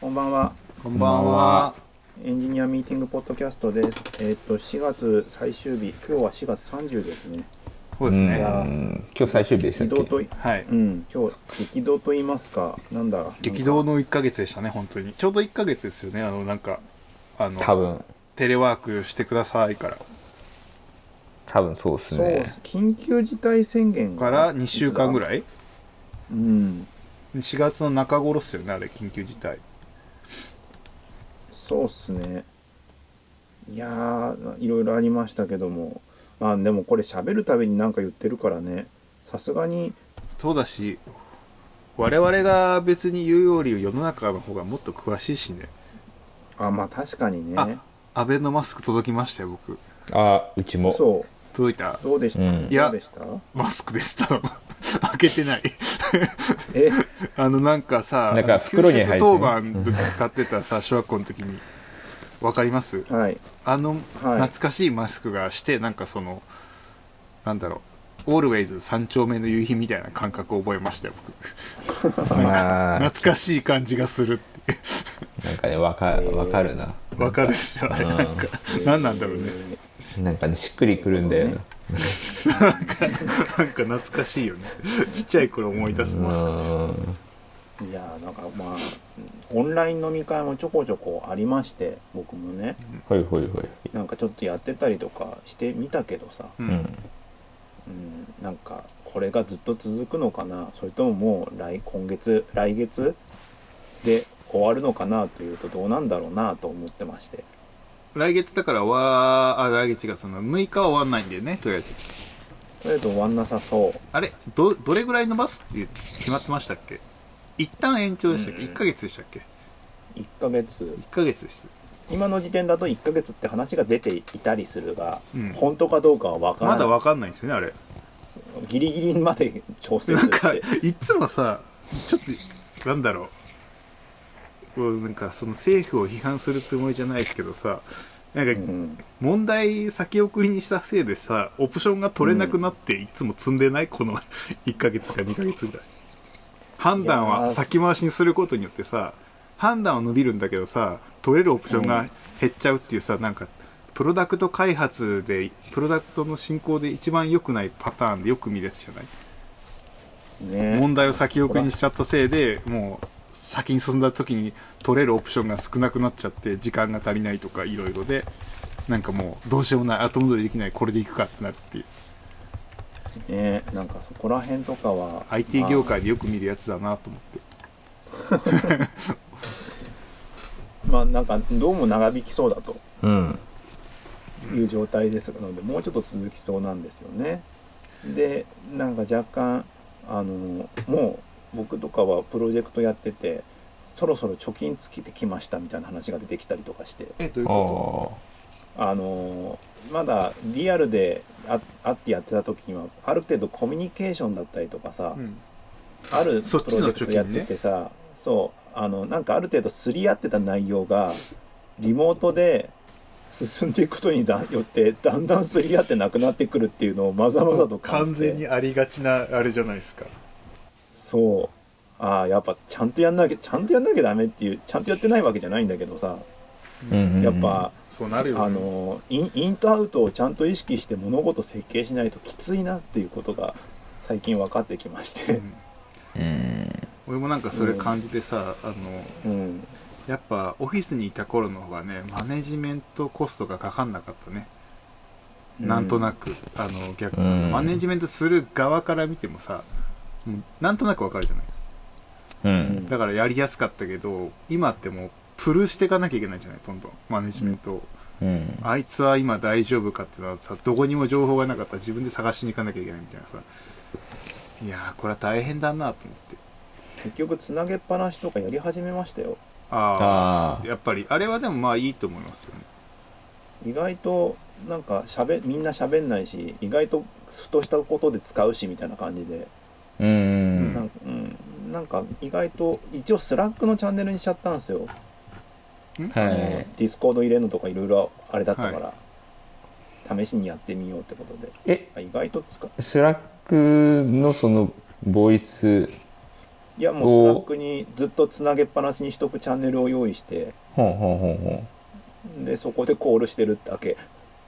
こんばんは。こんばんは。エンジニアミーティングポッドキャストです。えっ、と4月最終日、今日は4月30ですね。うそうですね。ん今日最終日でしたっけ？激動とはい。うん今日激動と言いますか、なんだ？激動の1ヶ月でしたね、本当に。ちょうど1ヶ月ですよね、あの、なんか、あの、多分テレワークしてくださいから。多分そうっすね緊急事態宣言がから2週間ぐいらい？うん、4月の中頃っすよね、あれ、緊急事態。そうっすね。いやーいろいろありましたけども、まあでもこれ喋るたびに何か言ってるからね、さすがにそうだし、我々が別に言うより世の中の方がもっと詳しいしね。あまあ確かにね。あ、アベノマスク届きましたよ、僕。あうちもそう届いたどうでした？うんいやどうでした？マスクです、ただの。開けてない。え？あのなんかさ、なんか袋に入って当番使ってたさ、小学校の時に。わかります？はいあの、はい懐かしいマスクがして、なんかその、なんだろう、オールウェイズ三丁目の夕日みたいな感覚を覚えましたよ、僕。まあ懐かしい感じがするっていなんかねわかわかるなう。わかるでしょ、あれなんか。何なんだろうね。なんかねしっくりくるんだよな。なんか懐かしいよね。ちっちゃい頃思い出すマスク。うん。いやーなんかまあオンライン飲み会もちょこちょこありまして僕もね。ほいほいほいなんかちょっとやってたりとかしてみたけどさ、う。うんん。うん、なんかこれがずっと続くのかな？それとももう来今月来月で終わるのかな？というとどうなんだろうな？と思ってまして来月だから終わ、あ、来月がその6日は終わんないんだよね、とりあえず。とりあえず終わんなさそうあれど、どれぐらい伸ばすって決まってましたっけ？一旦延長でしたっけ、うん ?1 ヶ月でしたっけ？1ヶ月 ?1 ヶ月でした。今の時点だと1ヶ月って話が出ていたりするが、うん本当かどうかは分からないまだわかんないんですよね、あれ。ギリギリまで調整するなんか、いつもさ、ちょっと、なんだろう。こうなんかその政府を批判するつもりじゃないですけどさ、なんかうん。問題先送りにしたせいでさ、オプションが取れなくなっていつも積んでない？この 1ヶ月か2ヶ月ぐらい。判断は先回しにすることによってさ、判断は伸びるんだけどさ、取れるオプションが減っちゃうっていうさ、なんか、プロダクト開発で、プロダクトの進行で一番良くないパターンでよく見るやつじゃない？ね。問題を先送りにしちゃったせいでもう先に進んだ時に取れるオプションが少なくなっちゃって時間が足りないとかいろいろでなんかもうどうしようもない後戻りできないこれでいくかってなるって。いうねなんかそこら辺とかは IT 業界でよく見るやつだなと思って。まあなんかどうも長引きそうだとうん。いう状態ですのでもうちょっと続きそうなんですよね。でなんか若干あのもう僕とかはプロジェクトやっててそろそろ貯金尽きてきましたみたいな話が出てきたりとかして。えどういうあこあのまだリアルであ会ってやってた時にはある程度コミュニケーションだったりとかさ、と、うん。あるプロジェクトやっててさ、そうあのなんかある程度すり合ってた内容がリモートで進んでいくことにだよってだんだんすり合ってなくなってくるっていうのをまざまざと感完じて。全にありがちなあれじゃないですかそう。ああやっぱちゃんとやんなきゃちゃんとやんなきゃダメっていうちゃんとやってないわけじゃないんだけどさ。うんうんうん。やっぱ、そうなるよ、ね、あのインインとアウトをちゃんと意識して物事設計しないときついなっていうことが最近分かってきまして。うん。うん。俺もなんかそれ感じてさ、あのうん。やっぱオフィスにいた頃の方がねマネジメントコストがかかんなかったね。なんとなく、あの逆、うん。マネジメントする側から見てもさもうなんとなくわかるじゃない。うん。だからやりやすかったけど今ってもうプルしていかなきゃいけないじゃないどんどん。マネジメントを、うん。あいつは今大丈夫かってのはさどこにも情報がなかったら自分で探しに行かなきゃいけないみたいなさ。いやーこれは大変だなと思って。結局つなげっぱなしとかやり始めましたよ。あああやっぱりあれはでもまあいいと思いますよね。意外となんかしゃべみんな喋んないし意外とふとしたことで使うしみたいな感じで、あうん。なんかうん、なんか意外と一応スラックのチャンネルにしちゃったんですよ、あのはい。ディスコード入れるのとかいろいろあれだったから、試しにやってみようってことで。え？あ意外と使うスラックのそのボイスいやもうスラックにずっとつなげっぱなしにしとくチャンネルを用意して。ほうほうほうほう。でそこでコールしてるだけ。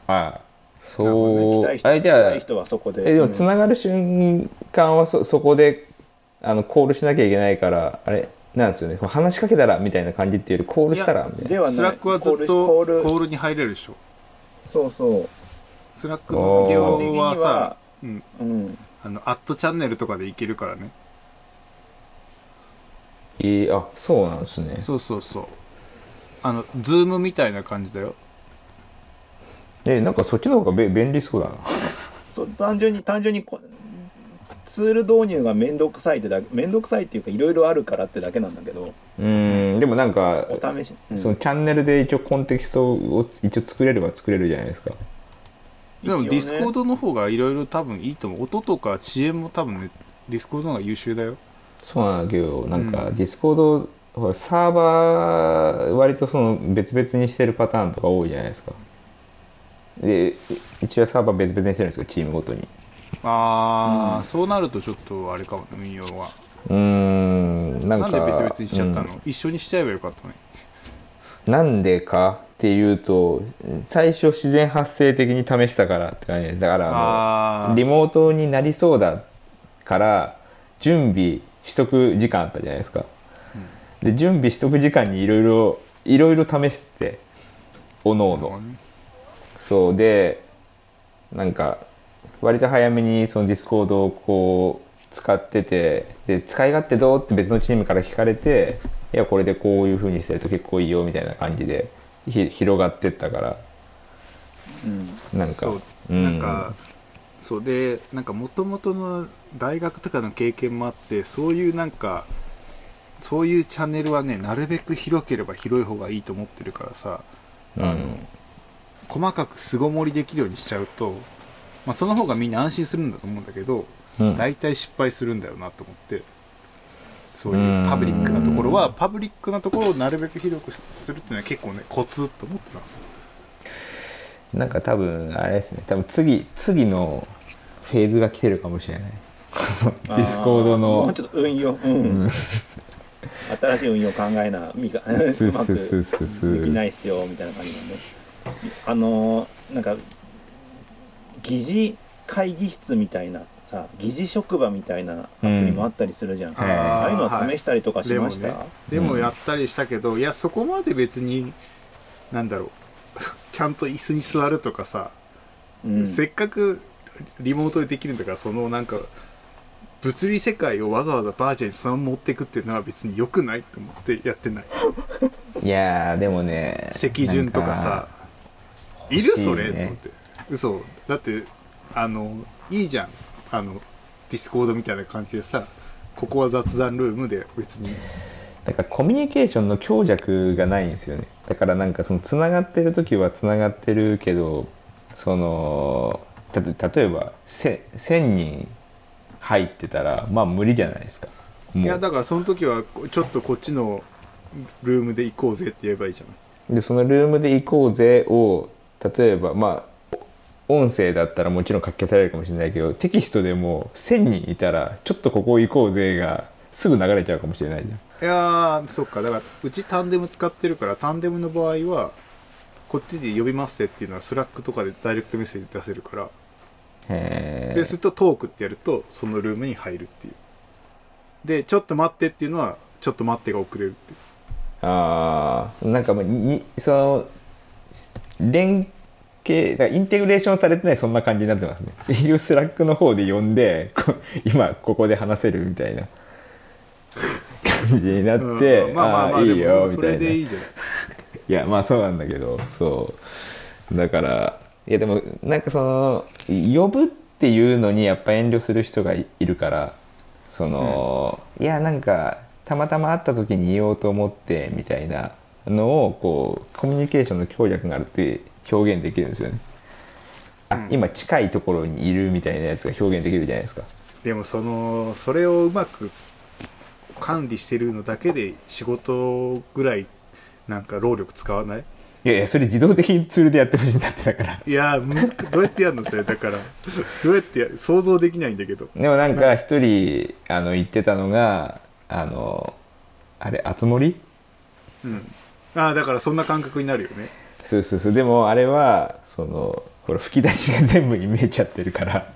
ああなるほどそう、ね来たい人あれじゃあ来たい人はそこで。えでもうん。つながる瞬間はそそこであのコールしなきゃいけないからあれなんですよね。話しかけたらみたいな感じっていうよりコールしたらみたいな。ではない。スラックはずっとコールコール。に入れるでしょ。そうそう。スラックの機能、基本的にははさ、うん、うん。あのアットチャンネルとかでいけるからね。えーあそうなんですね。そうそうそう。あのズームみたいな感じだよえなんかそっちの方がべ便利そうだな。そう単純に単純にこツール導入が面倒くさいってだ面倒くさいっていうかいろいろあるからってだけなんだけど。うーんでもなんかお試し、うん。そのチャンネルで一応コンテキストを一応作れれば作れるじゃないですか。でもディスコードの方がいろいろ多分いいと思う。音とか遅延も多分ねディスコードの方が優秀だよ。そうなんだけどなんかうん。ディスコードほらサーバー割とその別々にしてるパターンとか多いじゃないですかで一応サーバー別々にしてるんですよチームごとに。ああ、そうなるとちょっとあれかもね運用は。うーんなんか。なんで別々にしちゃったの、うん。一緒にしちゃえばよかったね。なんでかっていうと最初自然発生的に試したからって感じ。だからリモートになりそうだから準備しとく時間あったじゃないですか、で準備しとく時間にいろいろいろいろ試しておのおのそうでなんか割と早めにその Discord をこう使っててで使い勝手どうって別のチームから聞かれていやこれでこういう風にすると結構いいよみたいな感じでひ広がってったから。うん。なんかそう。うん。なんか、そうでなんかもともとの大学とかの経験もあってそういうなんかそういうチャンネルはねなるべく広ければ広い方がいいと思ってるからさ。うん。あの細かく巣ごもりできるようにしちゃうと、まあ、その方がみんな安心するんだと思うんだけど、うん。大体失敗するんだよなと思ってそういうパブリックなところはパブリックなところをなるべく広くするっていうのは結構ねコツと思ってたんですよ。なんか多分あれですね。多分次次のフェーズが来てるかもしれない。ディスコードあもうのちょっと運用。うん、新しい運用考えなみが うまくできないっすよみたいな感じなんであのーなんか疑似会議室みたいなさ疑似職場みたいなアプリもあったりするじゃん、はい。ああいうのは試したりとかしました、ねでもやったりしたけど、いやそこまで別になんだろう。ちゃんと椅子に座るとかさ、うん。せっかくリモートでできるんだからそのなんか物理世界をわざわざバーチャルにそのまま持っていくっていうのは別に良くないと思ってやってない。いやーでもね席順とかさいるそれと思って。嘘。だってあのいいじゃん。あのDiscord みたいな感じでさここは雑談ルームで別に。だからコミュニケーションの強弱がないんですよね。だからなんかそのつながってる時はつながってるけどその例えばせ1000人入ってたらまあ無理じゃないですか。いやだからその時はこちょっとこっちのルームで行こうぜって言えばいいじゃないでそのルームで行こうぜを例えばまあ音声だったらもちろんかき消されるかもしれないけどテキストでも1000人いたらちょっとここ行こうぜがすぐ流れちゃうかもしれないじゃん。いやーそっか。だからうち Tandem 使ってるから Tandem の場合はこっちで呼びますっていうのは Slack とかでダイレクトメッセージ出せるから。へでするとトークってやるとそのルームに入るっていう。でちょっと待ってっていうのはちょっと待ってが遅れるっていう。あー。なんかもうにその連携インテグレーションされてないそんな感じになってますね。いう Slack の方で呼んでこ今ここで話せるみたいな。感じになって、うんまあまあまあーいいよみたいな。いいやまあそうなんだけどそう。だからいやでもなんかその呼ぶっていうのにやっぱ遠慮する人がいいるからその、いやなんかたまたま会った時に言おうと思ってみたいなのをこうコミュニケーションの強弱があるって表現できるんですよね。あ、うん今近いところにいるみたいなやつが表現できるじゃないですか。でもそのそれをうまく管理してるのだけで仕事ぐらいなんか労力使わない？いやいやそれ自動的にツールでやってほしいんだってだから。いやどうやってやるのそれだからどうやってや想像できないんだけどでもなんか一人あの言ってたのがあのあれあつ森うんああだからそんな感覚になるよね。そうそうそう。でもあれはそのほら吹き出しが全部に見えちゃってるから。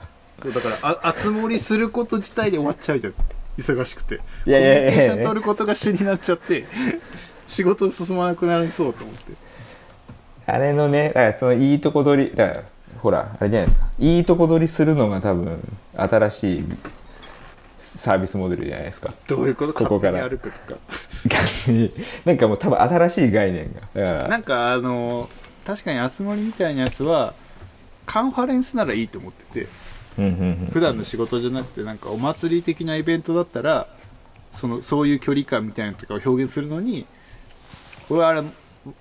そうだからあ熱盛すること自体で終わっちゃうじゃん。忙しくて。いやいやいやいや。コミュニケーション取ることが主になっちゃって仕事進まなくなりそうと思って。あれのねだからそのいいとこ取りだからほらあれじゃないですか。いいとこ取りするのが多分新しいサービスモデルじゃないですか。どういうこと？ここから。歩くとか。なんかもう多分新しい概念が。だからなんかあの確かに熱盛みたいなやつはカンファレンスならいいと思ってて。うんうんうん。普段の仕事じゃなくてなんかお祭り的なイベントだったらそのそういう距離感みたいなのとかを表現するのに俺はあれ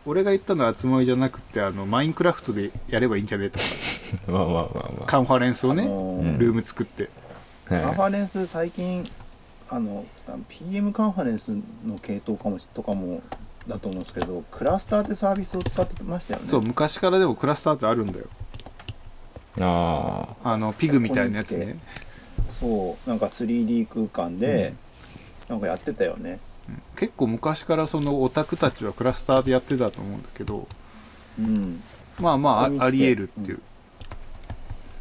俺が言ったのは集まりじゃなくてあのマインクラフトでやればいいんじゃね？えとか。まあまあまあまカンファレンスをね、あのー。うんルーム作って。あ、カンフはァレンス最近あの PM カンファレンスの系統かもしとかもだと思うんですけどクラスターってサービスを使ってましたよね。そう昔からでもクラスターってあるんだよ。い、ああのピグみたいなやつね。そうなんか 3D 空間で、なんかやってたよね。結構昔からそのオタクたちはクラスターでやってたと思うんだけどうん。まあまあありえるっていう、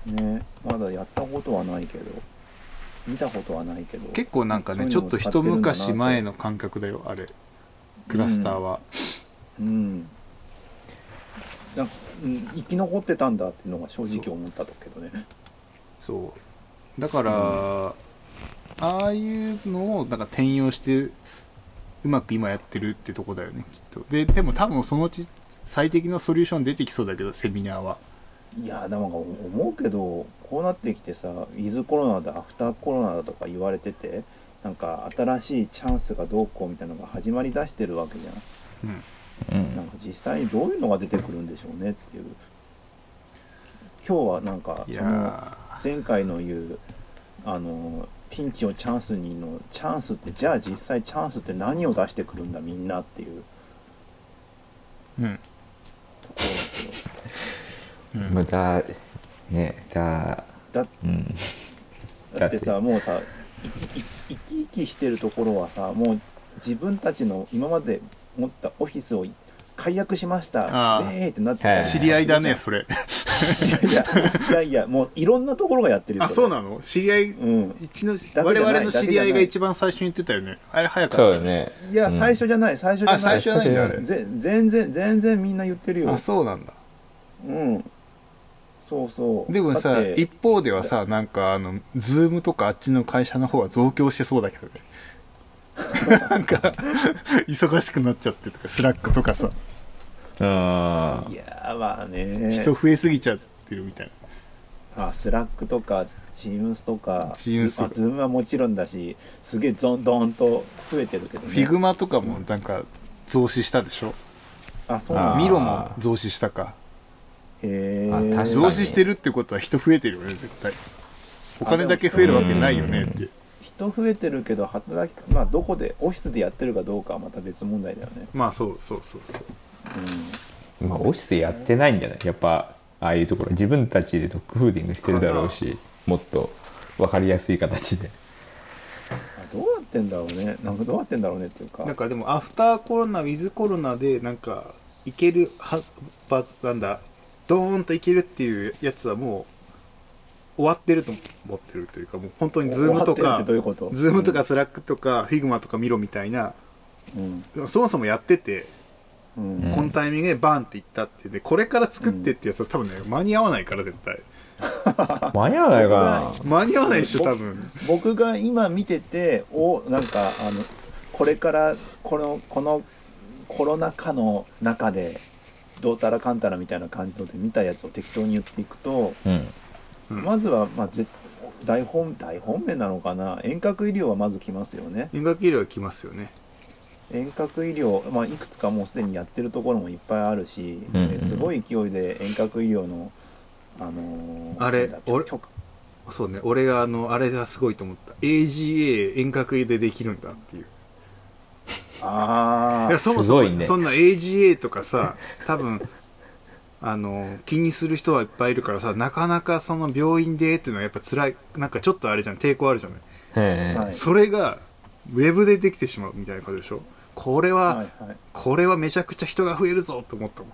ねまだやったことはないけど見たことはないけど結構なんかねちょっと一昔前の感覚だよあれ。クラスターは、うん。なんか、うん、生き残ってたんだっていうのが正直思ったけどね。そう。だから、ああいうのをなんか転用してうまく今やってるってとこだよねきっと。ででも多分そのうち最適なソリューション出てきそうだけどセミナーは。いやでも思うけどこうなってきてさウィズコロナだアフターコロナだとか言われててなんか新しいチャンスがどうこうみたいなのが始まりだしてるわけじゃん。うん。うんなんか実際にどういうのが出てくるんでしょうねっていう。今日はなんかいそのや前回の言うあのピンチをチャンスにのチャンスってじゃあ実際チャンスって何を出してくるんだみんなっていう。ーうん。ところですよ。うん。またねだだうん。だってさもうさいい生き生きしてるところはさもう自分たちの今まで持ったオフィスを解約しました。あー。えーってなってはい知り合いだねそれいやいやいやいやもういろんなところがやってるよあそうなの？知り合いうん。うちの我々の知り合いが一番最初に言ってたよね。あれ早かったそうだね。いや、うん。最初じゃない最初じゃない。あ最初じゃないんだあれ。ぜ全然全然みんな言ってるよ。あそうなんだ。うんそうそう。でもさ一方ではさなんかあの Zoom とかあっちの会社の方は増強してそうだけどね。なんか忙しくなっちゃってとか Slack とかさ。あいやまあね。人増えすぎちゃってるみたいな。あ Slack とか Teams とか。Teams ズあ Zoom はもちろんだしすげえどんどんと増えてるけどね。 Figma とかもなんか増資したでしょ？あそうなん Miro も増資したか。へえあ確かに増資してるってことは人増えてるよね絶対。お金だけ増えるわけないよねって。人増えてるけど働きまあどこでオフィスでやってるかどうかはまた別問題だよね。まあそうそうそうそう。うまあオフィスでやってないんじゃない？やっぱああいうところ。自分たちでドッグフーディングしてるだろうしもっと分かりやすい形で。どうなってんだろうね。なんかどうなってんだろうねっていうか。なんかでもアフターコロナウィズコロナでなんかいけるはなんだドーンといけるっていうやつはもう終わってると思ってるというかもう本当に Zoom とかZoom とか Slack とか Figma とか Miro みたいなうん。そもそもやってて、うん、うんこのタイミングでバーンっていったってでこれから作ってってやつは多分ね間に合わないから絶対。間に合わないか 間に合わないでしょ多分。僕が今見てておなんかあのこれからこのこのコロナ禍の中でどうたらかんたらみたいな感じので見たやつを適当に言っていくと、なうん。うん。まずは、まあ、ぜ大本大本命なのかな？遠隔医療はまず来ますよね。遠隔医療は来ますよね。遠隔医療、まあ、いくつかもうすでにやってるところもいっぱいあるし、うん。うんえすごい勢いで遠隔医療のあのーあれ俺そうね。俺があのあれがすごいと思った。AGA 遠隔医でできるんだっていうああいやそもそすごいね。もそんな AGA とかさ多分あの気にする人はいっぱいいるからさなかなかその病院でっていうのはやっぱ辛いなんかちょっとあれじゃん。抵抗あるじゃない、はいそれがウェブでできてしまうみたいなことでしょ？これは、はいはい。これはめちゃくちゃ人が増えるぞと思ったもん。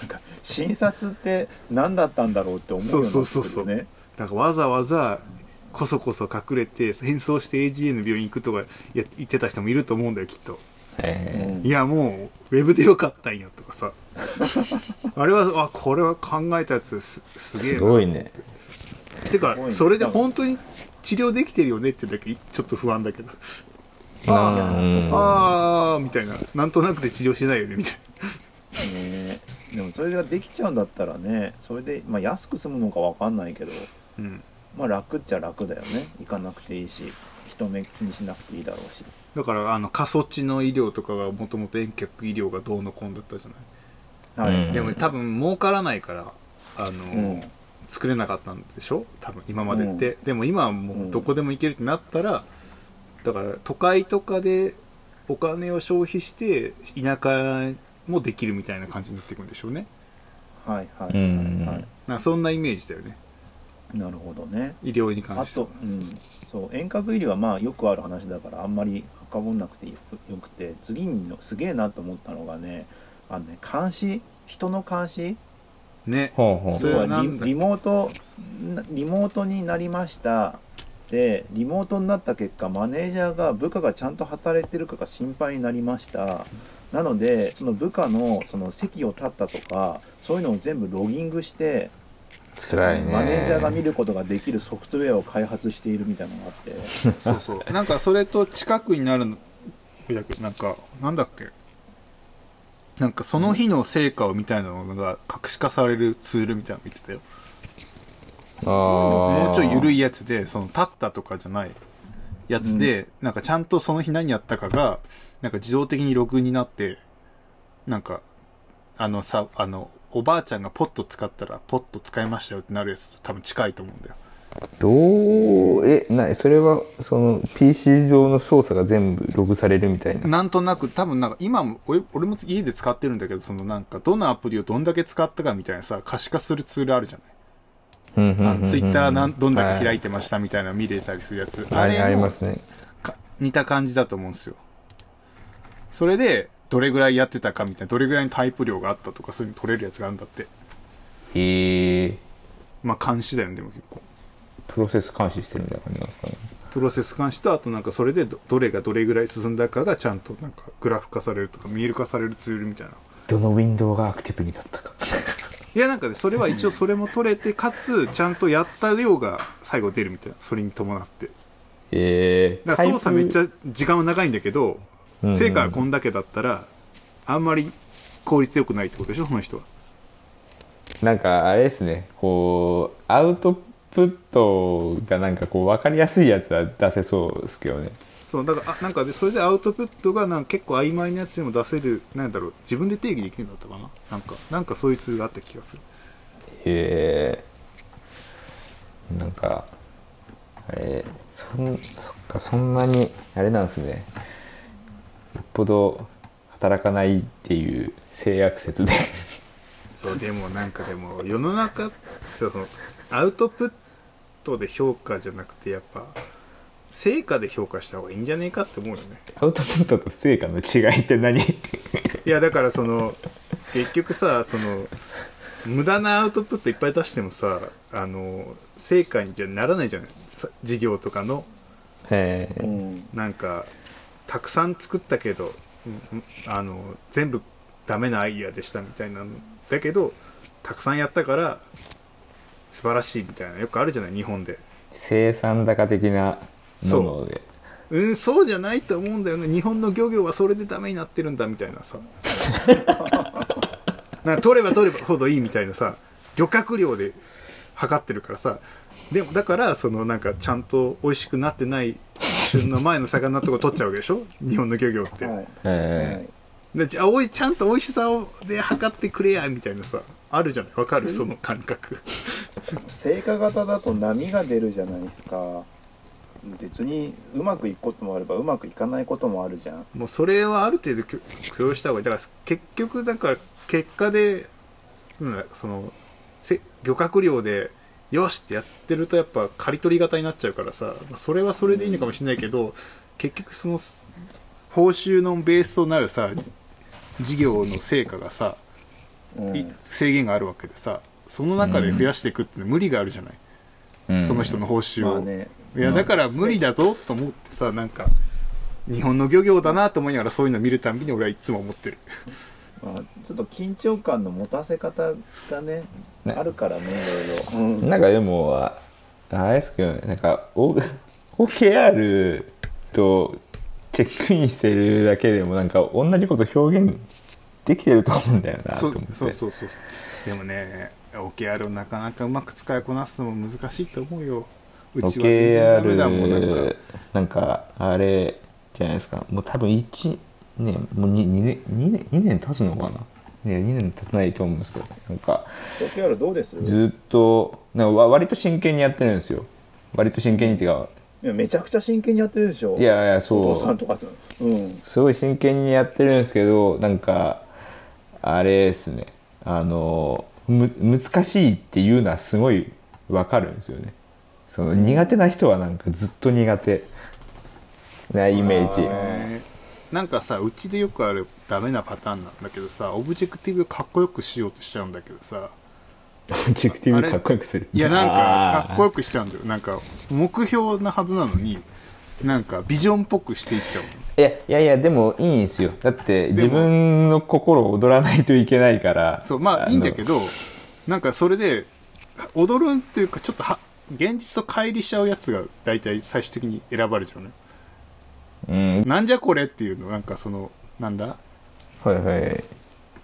なんか診察って何だったんだろうって思うようになってね。そうそうそうそう。だからわざわざこそこそ隠れて変装して AGA の病院行くとかや言ってた人もいると思うんだよきっと。え。いやもうウェブでよかったんやとかさ。あれはあこれは考えたやつすーすげえな。すごいね。てかそれで本当に治療できてるよねってだけちょっと不安だけど。あああみたいな。なんとなくで治療しないよねみたいね。でもそれができちゃうんだったらねそれで、まあ、安く済むのかわかんないけど。な、うん、まあ楽っちゃ楽だよね。行かなくていいし人目気にしなくていいだろうし。だからあの過疎地の医療とかがもともと遠客医療がどうのこうのだったじゃない、はい、うん。でも多分儲からないからあの、うん。作れなかったんでしょ？多分今までって、でも今はもうどこでも行けるってなったら、だから都会とかでお金を消費して田舎もできるみたいな感じになっていくんでしょうね。はいはいうんはい、はいなそんなイメージだよねなるほどね。医療に関あしてはと、うん、そう遠隔医療はまあよくある話だからあんまり深掘んなくてよよくて次にのすげえなと思ったのがねあのね監視人の監視ね。ほうほう。それ要はリリモートなリモートになりました。でリモートになった結果マネージャーが部下がちゃんと働いてるかが心配になりました。なのでその部下のその席を立ったとかそういうのを全部ロギングして辛いね。マネージャーが見ることができるソフトウェアを開発しているみたいなのがあって。そうそう。なんかそれと近くになるのなんかなんだっけ？なんかその日の成果をみたいなのが可視化されるツールみたいなの見てたよ。あもうちょい緩いいやつで、その立ったとかじゃないやつで、なんかちゃんとその日何やったかが、なんか自動的にログになって、なんか、あのさ、あの、おばあちゃんがポット使ったら、ポット使いましたよってなるやつと多分近いと思うんだよ。どう？えなそれはその PC 上の操作が全部ログされるみたいな？なんとなく、多分なんか今も、俺俺も家で使ってるんだけど、そのなんか、どのアプリをどんだけ使ったかみたいなさ、可視化するツールあるじゃない？ツイッターなんどんだけ開いてましたみたいなの見れたりするやつ。はい、あれありもますねか似た感じだと思うんですよそれでどれぐらいやってたかみたいなどれぐらいのタイプ量があったとかそういうの取れるやつがあるんだって。へえまあ監視だよねでも結構。プロセス監視してるみたいな感じなんですかね。プロセス監視とあとなんかそれでどどれがどれぐらい進んだかがちゃんとなんかグラフ化されるとか見える化されるツールみたいな。どのウィンドウがアクティブになったか。いやなんかねそれは一応それも取れてかつちゃんとやった量が最後出るみたいな。それに伴って。ええだから操作めっちゃ時間は長いんだけど成果がこんだけだったらあんまり効率よくないってことでしょその人は。なんかあれですね。こうアウトプットがなんかこう分かりやすいやつは出せそうですけどね。そうだからあなんかでそれでアウトプットがなんか結構曖昧なやつでも出せるなんだろう自分で定義できるんだったかな？なんかなんかそういうツールがあった気がする。へえ。なんかあれそんそっかそんなにあれなんですねぽど働かないっていう性悪説で。そうでもなんかでも世の中そのアウトプットで評価じゃなくてやっぱ成果で評価した方がいいんじゃねえかって思うよね。アウトプットと成果の違いって何？いやだからその結局さその無駄なアウトプットいっぱい出してもさあの成果にじゃならないじゃないですか。事業とかの。へえうん。なんかたくさん作ったけど、うんあの全部ダメなアイディアでしたみたいなのだけどたくさんやったから素晴らしいみたいなよくあるじゃない日本で。生産高的なもので。う。んそうじゃないと思うんだよね。日本の漁業はそれでダメになってるんだみたいなさ。な取れば取ればほどいいみたいなさ漁獲量で測ってるからさ。でもだからそのなんかちゃんと美味しくなってない旬の前の魚とか取っちゃうわけでしょ？日本の漁業って、はい。えはい。でじゃあおいちゃんと美味しさをで測ってくれやみたいなさあるじゃない？わかる？その感覚。成果型だと波が出るじゃないですか。別にうまくいくこともあればうまくいかないこともあるじゃん。もうそれはある程度許許容した方がいい。だから結局だから結果で、うん、そのせ漁獲量でよしってやってるとやっぱ刈り取り型になっちゃうからさまあそれはそれでいいのかもしれないけど結局その報酬のベースとなるさじ事業の成果がさ、うん。い制限があるわけでさその中で増やしていくって無理があるじゃない、うん。その人の報酬を、まあね。いやだから無理だぞと思ってさなんか日本の漁業だなと思いながらそういうの見るたんびに俺はいつも思ってるまあ、ちょっと緊張感の持たせ方がねね。あるからねいろいろ、うん。なんかでもああれですけどねなんか OKR とチェックインしてるだけでもなんか同じこと表現できてると思うんだよなとそう思って。そうそうそうでもね OKR をなかなかうまく使いこなすのも難しいと思うよ。うちは全然ダメだもんなんか。OKR なんかあれじゃないですか。もう多分1年もう 2, 2年2年2年経つのかな。ね2年経たないと思うんですけどなんか OKR どうです？ずっとなんかわ割と真剣にやってるんですよ。割と真剣にっていうか。いやめちゃくちゃ真剣にやってるでしょ。いやいやおそう。父さんとかさうん。すごい真剣にやってるんですけどなんかあれですね。あのむ難しいっていうのはすごいわかるんですよね。その苦手な人はなんかずっと苦手なイメージなんかさうちでよくあるダメなパターンなんだけどさオブジェクティブかっこよくしようとしちゃうんだけどさ。オブジェクティブかっこよくする。いやなんかかっこよくくしちゃうんだよ。なんか目標なはずなのになんかビジョンっぽくしていっちゃうの。いやいやいやでもいいんですよ。だって自分の心を踊らないといけないから。そうまあいいんだけどどなんかそれで踊るっていうかちょっとは現実と乖離しちゃうやつが大体最終的に選ばれちゃうのようん。なんじゃこれっていうのなんかそのなんだ？はいはい。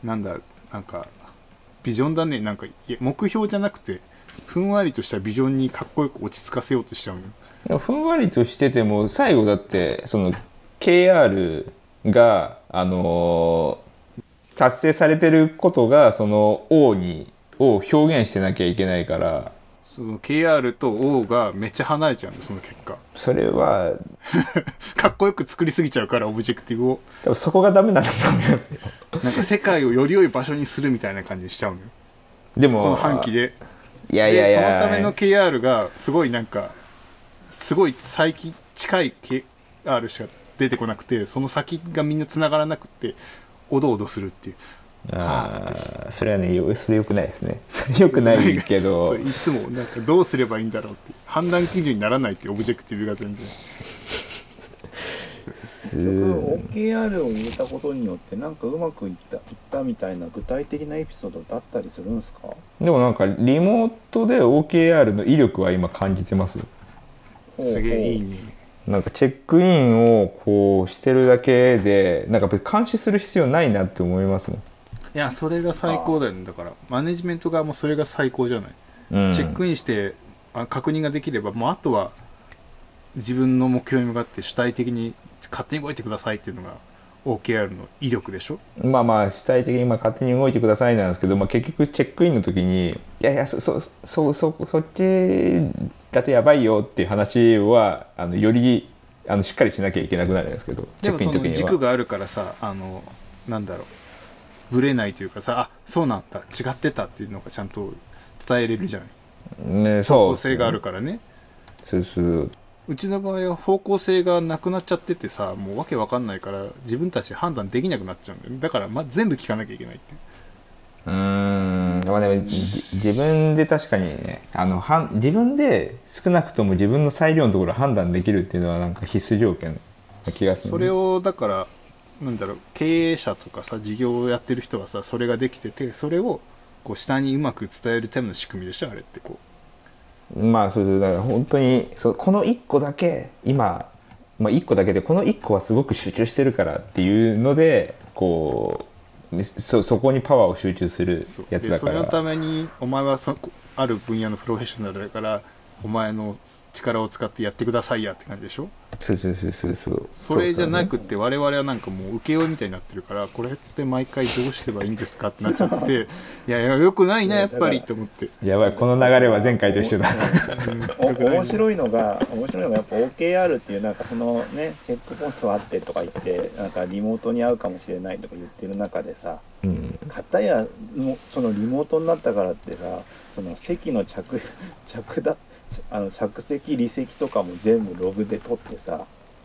なんだ？なんかビジョンだね。なんか目標じゃなくてふんわりとしたビジョンにかっこよく落ち着かせようとしちゃうの。ふんわりとしてても最後だってその KR があのー達成されてることがその O にを表現してなきゃいけないからその KR と O がめっちゃ離れちゃうんだよその結果。それは かっこよく作りすぎちゃうからオブジェクティブを。多分そこがダメなんだと思いますよ。なんか世界をより良い場所にするみたいな感じにしちゃうのよ。でもこの半期で。いやいやいでや。そのための KR がすごいなんかすごい最近近い KR しか出てこなくてその先がみんな繋がらなくておどおどするっていうあーそれはねよそれよくないですね。それよくないけど。いつもなんかどうすればいいんだろうって。判断基準にならないっていうオブジェクティブが全然。す結局 OKR を入れたことによってなんかうまくいったいったみたいな具体的なエピソードだったりするんですか？でもなんかリモートで OKR の威力は今感じてますすげえいいね。なんかチェックインをこうしてるだけでなんか別に監視する必要ないなって思いますもん、いやそれが最高だよね。だからマネジメント側もそれが最高じゃない、うん、チェックインしてあ確認ができればもうあとは自分の目標に向かって主体的に勝手に動いてくださいっていうのが OKR の威力でしょ？まあまあ主体的にまあ勝手に動いてくださいなんですけど、まあ、結局チェックインの時にいやいやそそそそそっちだとやばいよっていう話はあのよりあのしっかりしなきゃいけなくなるんですけどチェックインの時には。軸があるからさあのなんだろうブレないというかさあそうなんだ違ってたっていうのがちゃんと伝えれるじゃないね、方そう向性があるからね。そうそう。うちの場合は方向性がなくなっちゃっててさもうわけわかんないから自分たちで判断できなくなっちゃうんだよね。だから、ま、全部聞かなきゃいけないってう。ーん。まあでもじ自分で確かにねあのはん自分で少なくとも自分の裁量のところを判断できるっていうのはなんか必須条件な気がするそれをだからなんだろう経営者とかさ事業をやってる人はさそれができててそれをこう下にうまく伝えるための仕組みでしょあれってこまあそうそうだから本当にそうこの1個だけ今、まあ、1個だけでこの1個はすごく集中してるからっていうのでこうそそこにパワーを集中するやつだかでそれのたらめにお前はそある分野のプロフェッショナルだからお前の力を使ってやってくださいやって感じでしょ？そうそうそうそうそう。それじゃなくって我々はなんかもう請負みたいになってるからこれって毎回どうすればいいんですかってなっちゃってて いやいやよくないなやっぱりって思って。やばいこの流れは前回と一緒だ。お面白いのが面白いのがやっぱ OKR っていうなんかそのねチェックポイントあってとか言ってなんかリモートに合うかもしれないとか言ってる中でさうん。片やもそのリモートになったからってさその席の着 着だあの着席離席とかも全部ログで取ってさ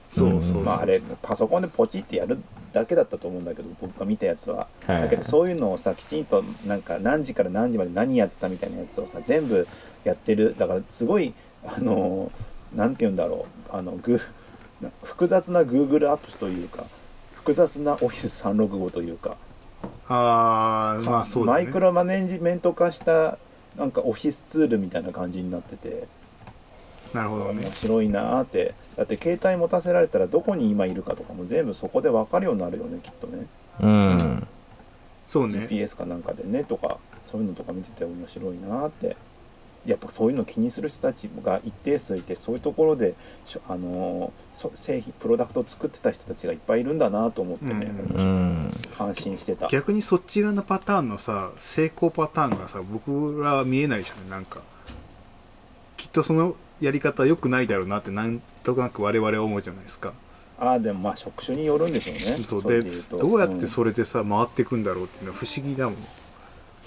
そうそうまああれパソコンでポチってやるだけだったと思うんだけど僕が見たやつは、はいだけどそういうのをさきちんとなんか何時から何時まで何やってたみたいなやつをさ全部やってるだからすごいあのなんて言うんだろうあのグ複雑な Google アップスというか複雑な Office365 というか、ああまあそうねマイクロマネジメント化したなんかオフィスツールみたいな感じになっててなるほどね。面白いなーって。だって携帯持たせられたらどこに今いるかとかも全部そこで分かるようになるよねきっとね。うん。そうね。GPS かなんかでねとかそういうのとか見てて面白いなーって。やっぱそういうの気にする人たちが一定数いてそういうところであのーそ製品プロダクトを作ってた人たちがいっぱいいるんだなと思ってね、うん。うん感心してた。逆にそっち側のパターンのさ成功パターンがさ僕らは見えないじゃんなんか。きっとそのやり方は良くないだろうなってなんとなく我々は思うじゃないですか。ああでもまあ職種によるんでしょうね。そうでどうやってんそれでさ回っていくんだろうっていうのは不思議だもん。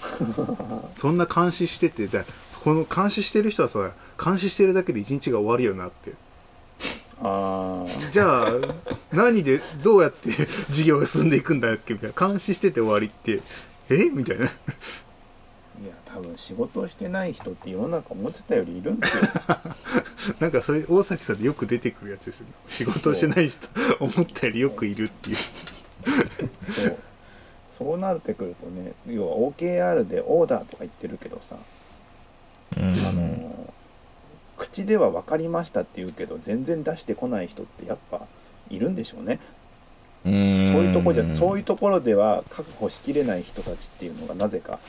そんな監視しててだこの監視してる人はさ監視してるだけで一日が終わるよなって。ああじゃあ何でどうやって事業が進んでいくんだっけみたいな。監視してて終わりって。え？みたいな多分仕事をしてない人って世の中思ってたよりいるんですよ。なんかそれ大崎さんでよく出てくるやつですよ。ね仕事をしてない人思ったよりよくいるっていう。そう。そうなってくるとね要は OKR でオーダーとか言ってるけどさ、うん。あの口では分かりましたって言うけど全然出してこない人ってやっぱいるんでしょうね、うん。そういうとこじゃそういうところでは確保しきれない人たちっていうのがなぜか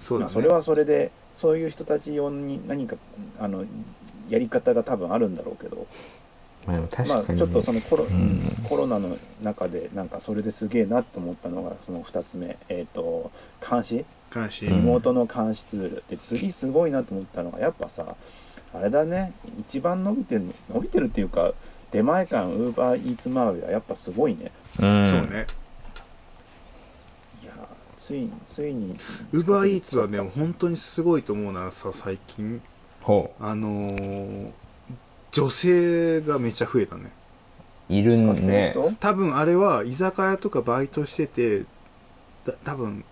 そうだね。まあそれはそれでそういう人たち用に何かあのやり方が多分あるんだろうけど。まあでも確かに、まあちょっとそのコロ,、ん。コロナの中でなんかそれですげえなと思ったのがその2つ目。えっ、と監視？監視、うんリモートの監視ツール。で次すごいなと思ったのがやっぱさあれだね。一番伸びてる伸びてるっていうか出前館ウーバーイーツ周りはやっぱすごいね。うんそうねついについに。ウーバーイーツはね本当にすごいと思うのはさ最近。ほあのー女性がめちゃ増えたね。ういる使ってるね人？多分あれは居酒屋とかバイトしててだ多分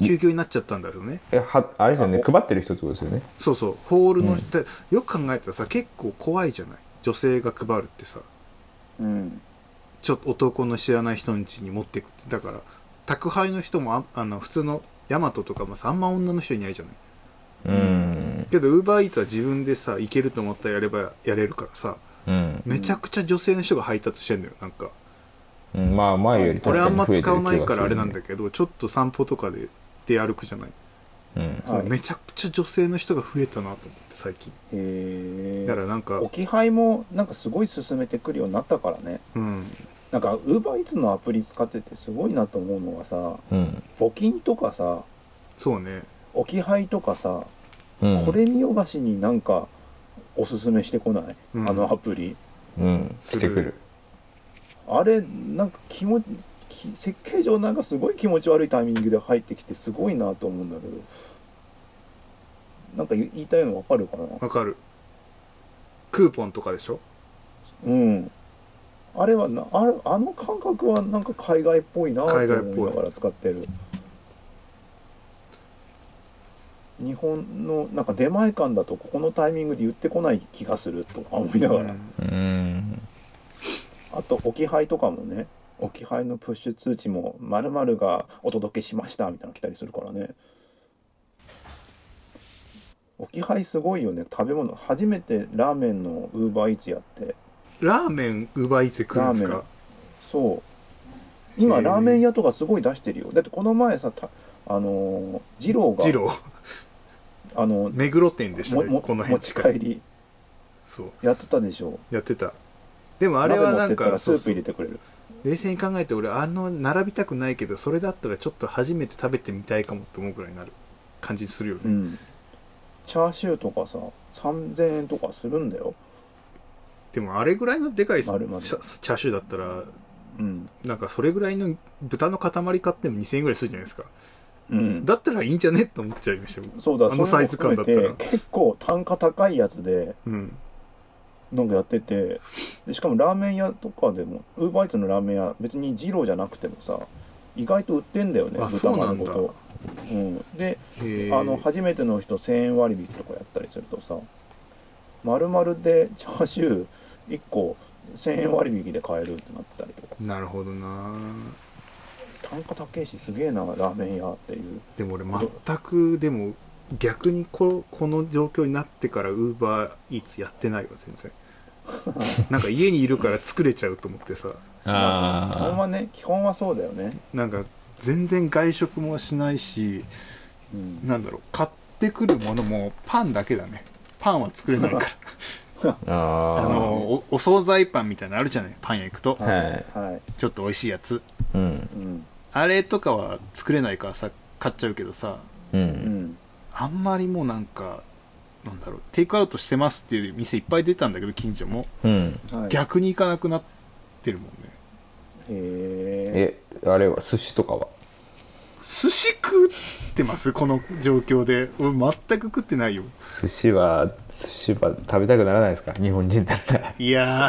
休業になっちゃったんだろうね。えはあれですよねあ配ってる人ってことですよね？そうそう。ホールの、うん。でよく考えたらさ結構怖いじゃない？女性が配るってさ。うん。ちょっと男の知らない人の家に持ってくって。だから宅配の人もああの普通のヤマトとかもさあんま女の人いないじゃない？うん。けどウーバーイーツは自分でさ行けると思ったらやればやれるからさうん、めちゃくちゃ女性の人が配達してんのよなんか。うん、まあ前よりこれあんま使わないからあれなんだだけどちょっと散歩とかで出歩くじゃない、うん。はい。めちゃくちゃ女性の人が増えたなと思って最近。へえだからなんか。置き配もなんかすごい進めてくるようになったからね。うんなんかウーバーイーツのアプリ使っててすごいなと思うのがさうん。募金とかさそうね。置き配とかさ、うん。これ見よがしになんかおすすめしてこない、うん。あのアプリ。うん。してくる。あれなんか気持ちき設計上なんかすごい気持ち悪いタイミングで入ってきてすごいなと思うんだけど。なんか言言いたいのわかるかな？わかる。クーポンとかでしょ？うんあれはなあれあの感覚はなんか海外っぽいなと海外っぽい思いながら使ってる。日本のなんか出前館だとここのタイミングで言ってこない気がするとか思いながら、うあと置き配とかもね置き配のプッシュ通知も〇〇がお届けしましたみたいなの来たりするからね。置き配すごいよね。食べ物初めてラーメンのウーバーイーツやってラーメンウーバーイーツで来るんですかそう。今ラーメン屋とかすごい出してるよ。だってこの前さたあのー二郎がジローあの目黒店でしたねこの持ち辺近い帰り。そう。やってたでしょ。やってた。でもあれはなんからスープ入れてくれる。冷静に考えて俺あの並びたくないけどそれだったらちょっと初めて食べてみたいかもって思うくらいになる。感じするよね、うん。チャーシューとかさ3000円とかするんだよでもあれぐらいのでかいチャーシューだったらうん。なんかそれぐらいの豚の塊買っても2000円ぐらいするじゃないですか。うん。だったらいいんじゃね？って思っちゃいましたよそうだあのサイズ感だったら。結構単価高いやつでうんなんかやっててでしかもラーメン屋とかでもウーバーイーツのラーメン屋別に二郎じゃなくてもさ意外と売ってんだよねあ豚そうなんだ。丸ごと。うん、であの初めての人1000円割引とかやったりするとさ丸々でチャーシュー1個1000円割引で買えるってなってたりとか。なるほどな。単価高いしすげえなラーメン屋っていう。でも俺全くでも逆にここの状況になってからウーバーイーツやってないわ全然。なんか家にいるから作れちゃうと思ってさ。まあ基本あはね基本はそうだよね、なんか全然外食もしないしうん、なんだろう買ってくるものもパンだけだね。パンは作れないからあああのおお惣菜パンみたいなのあるじゃない？パン屋行くと。はい。はい、ちょっと美味しいやつ。うん。うん。あれとかは作れないからさ買っちゃうけどさううん。んあんまりもうなんかなんだろうテイクアウトしてますっていう店いっぱい出たんだけど近所も。うん。はい、逆に行かなくなってるもんね。へええあれは寿司とかは？寿司食ってます？この状況で。俺全く食ってないよ。寿司は寿司は食べたくならないですか？日本人だったら。いや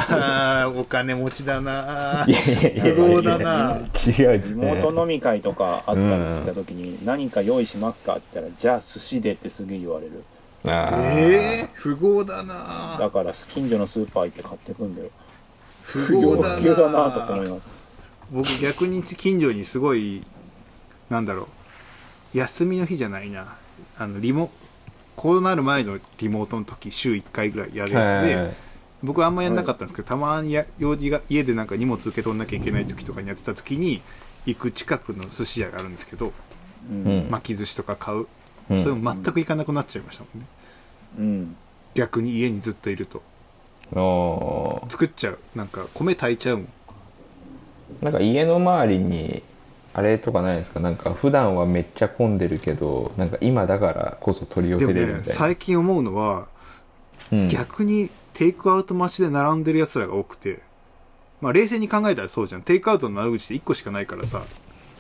ーお金持ちだな いやいやいや富豪だな違う地違元飲み会とかあったりした時に何か用意しますか？って言ったらじゃあ寿司でってすげえ言われる。ええー、富豪だなだから近所のスーパー行って買ってくんだよ。富豪だな欲求 だなと思います。僕逆に近所にすごいなんだろう。休みの日じゃないな。あのリモこうなる前のリモートの時週1回ぐらいやるやつで、はい僕はあんまやんなかったんですけど、たまにや用事が家でなんか荷物受け取んなきゃいけない時とかにやってた時に行く近くの寿司屋があるんですけどうん。うん巻き寿司とか買う、うん。それも全く行かなくなっちゃいましたもんね。うん。逆に家にずっといると。作っちゃう。なんか米炊いちゃうもん。なんか家の周りにあれとかないですか？なんか普段はめっちゃ混んでるけどなんか今だからこそ取り寄せれるみたいな、最近思うのはうん。逆にテイクアウト待ちで並んでるやつらが多くて。まあ冷静に考えたらそうじゃん。テイクアウトの窓口って1個しかないからさ。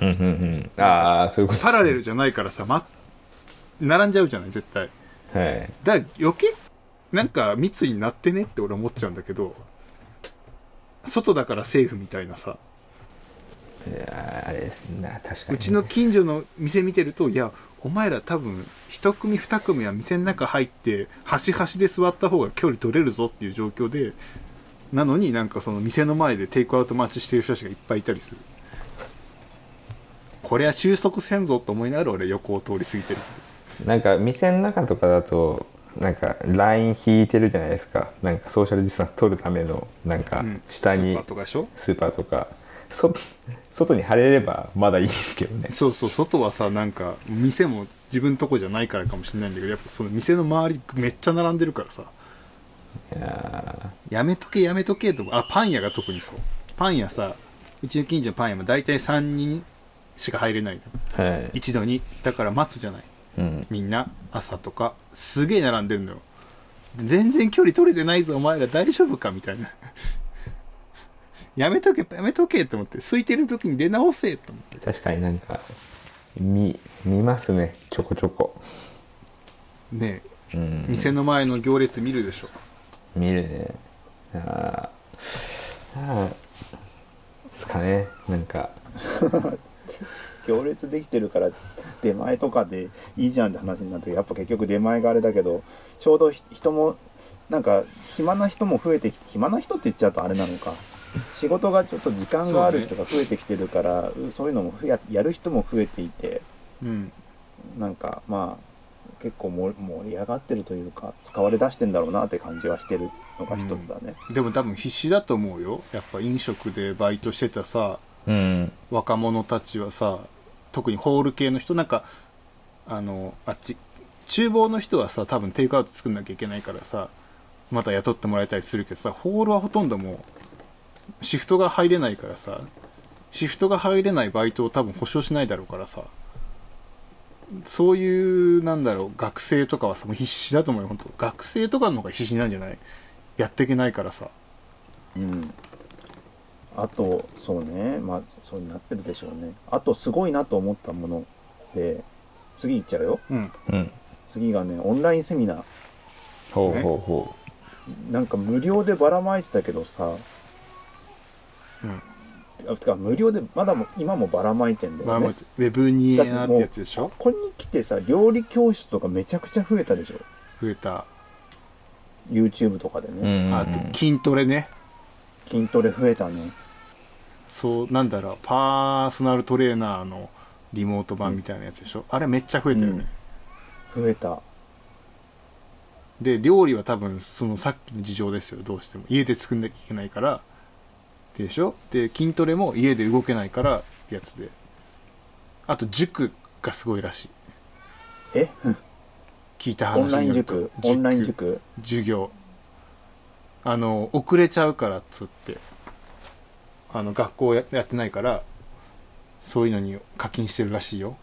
うんうんうん。ああそういうことね。パラレルじゃないからさ、ま、並んじゃうじゃない？絶対。はい。だから余計なんか密になってねって俺思っちゃうんだけど外だからセーフみたいなさあれですな確かに。うちの近所の店見てるといやお前ら多分一組二組は店の中入って端々で座った方が距離取れるぞっていう状況でなのになんかその店の前でテイクアウト待ちしてる人たちがいっぱいいたりする。これは収束せんぞと思いながら俺横を通り過ぎてる。なんか店の中とかだとなんかライン引いてるじゃないですか。なんかソーシャルディスタンス取るためのなんかうん。下にスーパーとかでしょ？スーパーとかそ外に貼れればまだいいですけどね。そうそう外はさなんか店も自分とこじゃないからかもしれないんだけどやっぱその店の周りめっちゃ並んでるからさ。いややめとけやめとけとあパン屋が特にそう。パン屋さうちの近所のパン屋も大体3人しか入れないはい、一度に。だから待つじゃない。うん、みんな朝とか。すげえ並んでるのよ。全然距離取れてないぞお前ら大丈夫か？みたいなやめとけやめとけって思って空いてる時に出直せと思って。確かになんか見見ますね。ちょこちょこ。ねえ。うん。店の前の行列見るでしょ。見るね。あーあーですかね。なんか。行列できてるから出前とかでいいじゃんって話になってやっぱ結局出前があれだけどちょうどひ人もなんか暇な人も増えてき暇な人って言っちゃうとあれなのか仕事がちょっと時間がある人が増えてきてるからそう,、いうのもふややる人も増えていてうん。なんかまあ結構も盛り上がってるというか使われだしてんだろうなって感じはしてるのが一つだね。でも多分必死だと思うよ。やっぱ飲食でバイトしてたさうん。若者たちはさ特にホール系の人なんかあのあっち厨房の人はさ多分テイクアウト作んなきゃいけないからさまた雇ってもらえたりするけどさホールはほとんどもうシフトが入れないからさシフトが入れないバイトを多分保証しないだろうからさそういうなんだろう学生とかはさもう必死だと思うよ本当。学生とかの方が必死なんじゃない？やっていけないからさ。うん、あとそうね。まあそうになってるでしょうね。あとすごいなと思ったもので次行っちゃうよ。うん。うん。次がねオンラインセミナー。ほうほうほなんか無料でばらまいてたけどさてか無料でまだも今もばらまいてんだよね。ウェブニエナってやつでしょ？ここに来てさ料理教室とかめちゃくちゃ増えたでしょ？増えた。YouTube とかでうんね、うん。あと筋トレね。筋トレ増えたね。そうなんだろうパーソナルトレーナーのリモート版みたいなやつでしょ、あれめっちゃ増えたよね、増えた。で料理は多分そのさっきの事情ですよ。どうしても。家で作んなきゃいけないからでしょ？で筋トレも家で動けないからってやつで。あと塾がすごいらしい。え？聞いたオンライン話によると。塾オンライン塾？授業。あの遅れちゃうからっつって。あの学校ややってないからそういうのに課金してるらしいよ。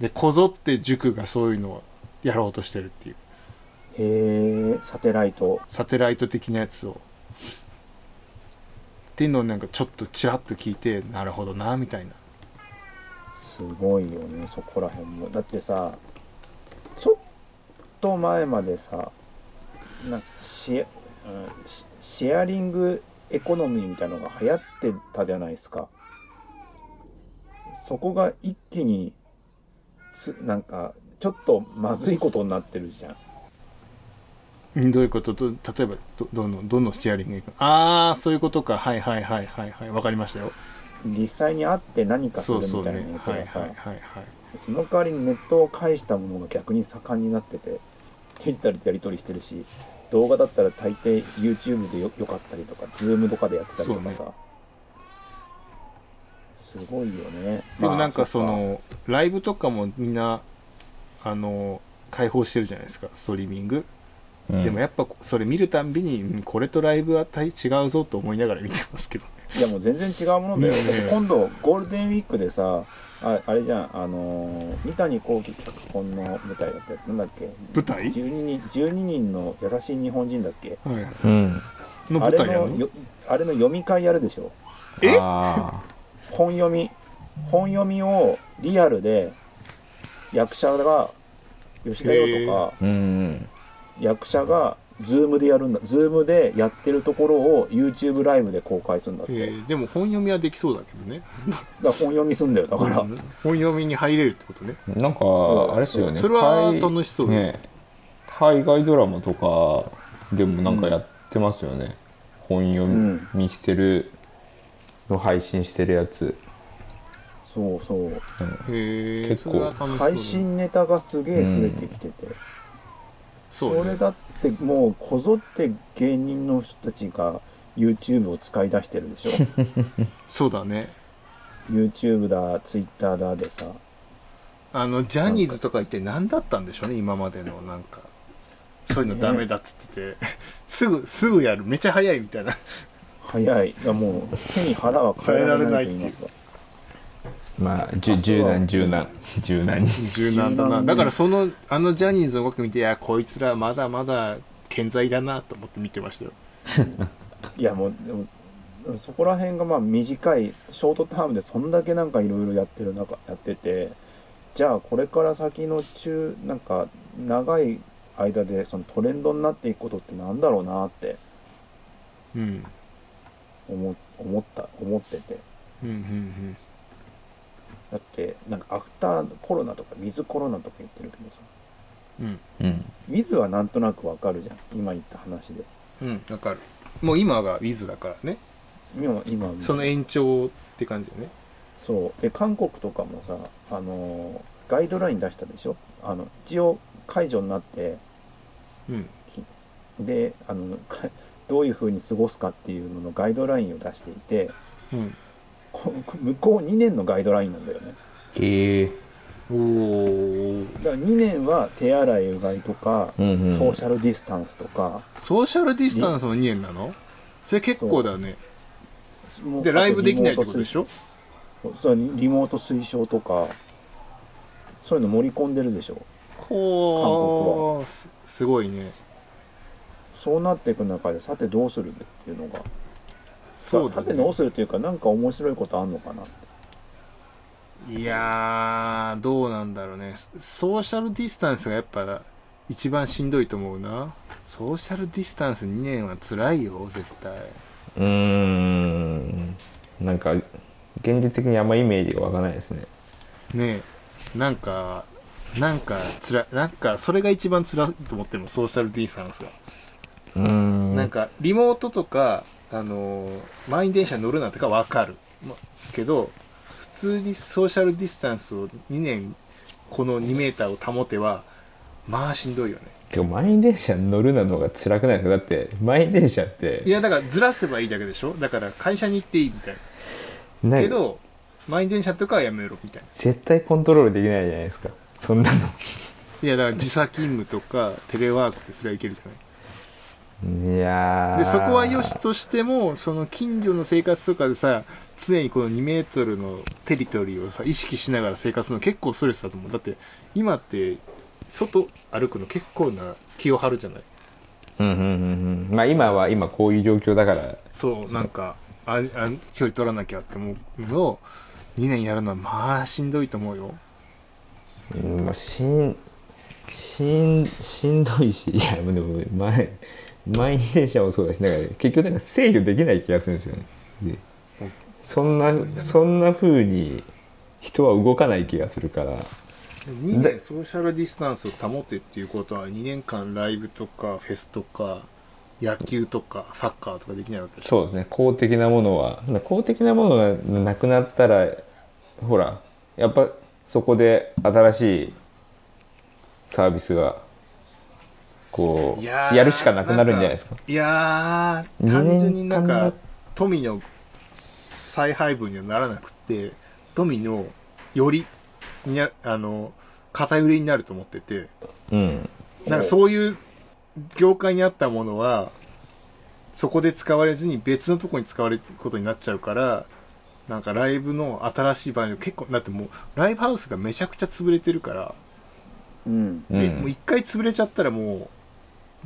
でこぞって塾がそういうのをやろうとしてるっていう。へえサテライト。サテライト的なやつをっていうのをなんかちょっとちらっと聞いてなるほどなみたいな。すごいよねそこら辺も。だってさちょっと前までさなんかシェ,、シェアリングエコノミーみたいなのが流行ってたじゃないですか。そこが一気につなんかちょっとまずいことになってるじゃん。どういうこと？と例えばどどのどのシェアリングいく？ああそういうことか。はいはいはいはいはい。わかりましたよ。実際に会って何かするみたいなねやつがさ、はいはいはいはいその代わりにネットを介したものが逆に盛んになっててデジタルでやり取りしてるし動画だったら大抵 YouTube でよよかったりとか Zoom とかでやってたりとかさ、そうすごいよね。でもなんかそまあのライブとかもみんなあの開放してるじゃないですか。ストリーミング、うん。でもやっぱそれ見るたんびにうんこれとライブは大違うぞと思いながら見てますけどね。いやもう全然違うものだよ、ね今度ゴールデンウィークでさああれじゃん。あのー三谷幸喜脚本の舞台だったやつなんだっけ？舞台？12人 ,12 人の優しい日本人だっけ？はい。うん。のあれ舞台やるの？のよあれの読み会やるでしょ。え？あ本読み。本読みをリアルで役者が吉田洋とかーうん役者が Zoom でやるんだ Zoom でやってるところを YouTube ライブで公開するんだって、えーでも本読みはできそうだけどね。だから本読みすんだよだから、うん。本読みに入れるってことね。なんかあれですよね。それは海楽しそうね海外ドラマとかでもなんかやってますよね、本読うんみしてるの配信してるやつ、そうそう。うん。へえ結構。配信ネタがすげえ増えてきてて、そうね。それだってもうこぞって芸人の人たちが YouTube を使い出してるでしょ？そうだね。YouTube だ Twitter だでさ。あのジャニーズとか一体何だったんでしょうね今までのなんか。そういうのダメだっつってて、すぐすぐやる。めちゃ早いみたいな。早い。もう手に腹は変えられないと言いますかまあじゅ柔軟柔軟。柔軟に。柔軟だな。だからそのあのジャニーズの動き見ていやこいつらまだまだ健在だなと思って見てましたよ。いやもうでもそこら辺がまあ短いショートタームでそんだけなんかいろいろやってる中やっててじゃあこれから先の中なんか長い間でそのトレンドになっていくことってなんだろうなってうん。思思った思ってて。うんうんだってなんかアフターコロナとかウィズコロナとか言ってるけどさ。うん。うん。ウィズはなんとなくわかるじゃん。今言った話で。うんうんわかる。もう今がウィズだからね。今今その延長って感じよね。そう。で韓国とかもさあのガイドライン出したでしょ？あの一応解除になってうん。であのかどういうふうに過ごすかっていうののガイドラインを出していてうん。こ向こう2年のガイドラインなんだよね。へえ。おおだから2年は手洗いうがいとか、うんうん。ソーシャルディスタンスとか。ソーシャルディスタンスの2年なの？それ結構だね。もうでライブできないってことでしょ？そうそうリモート推奨とかそういうの盛り込んでるでしょ。ほうすすごいね。そうなっていく中でさてどうするっていうのがそうださてどうねするっていうかなんか面白いことあんのかないやーどうなんだろうね。ソソーシャルディスタンスがやっぱ一番しんどいと思うな。ソーシャルディスタンス2年は辛いよ絶対。うーん。なんか現実的にあんまイメージが湧かないですね。ねえ。なんかなんかつらなんかそれが一番辛いと思ってるのソーシャルディスタンスが、うーん。なんかリモートとかあのー満員電車に乗るなんてか分かる、ま、けど普通にソーシャルディスタンスを2年この2メーターを保てはまあしんどいよね。てか満員電車に乗るなのが辛くないですか？だって満員電車っていやだからずらせばいいだけでしょ？だから会社に行っていいみたいな。なけど満員電車とかはやめろみたいな。絶対コントロールできないじゃないですか。そんなの。いやだから時差勤務とかテレワークってそれはいけるじゃない？いやー。でそこは良しとしてもその近所の生活とかでさ常にこの2メートルのテリトリーをさ意識しながら生活するの結構ストレスだと思う。だって今って外歩くの結構な気を張るじゃない？うんうんうんうん。まあ今は今こういう状況だから。そうなんかああ距離取らなきゃって思うのを2年やるのはまあしんどいと思うよ。うんまあしんしんしんどいしいやでも前満員電車もそうだしなんか結局なんか制御できない気がするんですよね。でそんなそんな風に人は動かない気がするから。2年ソーシャルディスタンスを保てっていうことは2年間ライブとかフェスとか野球とかサッカーとかできないわけそうですね。公的なものは。公的なものがなくなったらほらやっぱそこで新しいサービスがこういやるしかなくなるんじゃないですか。いやー単純になんか富の再配分にはならなくて富のよりになあの偏りになると思っててうん。なんかそういう業界にあったものはそこで使われずに別のところに使われることになっちゃうからなんかライブの新しい場合に結構だってもうライブハウスがめちゃくちゃ潰れてるから、うん。うん。でもう一回潰れちゃったらもう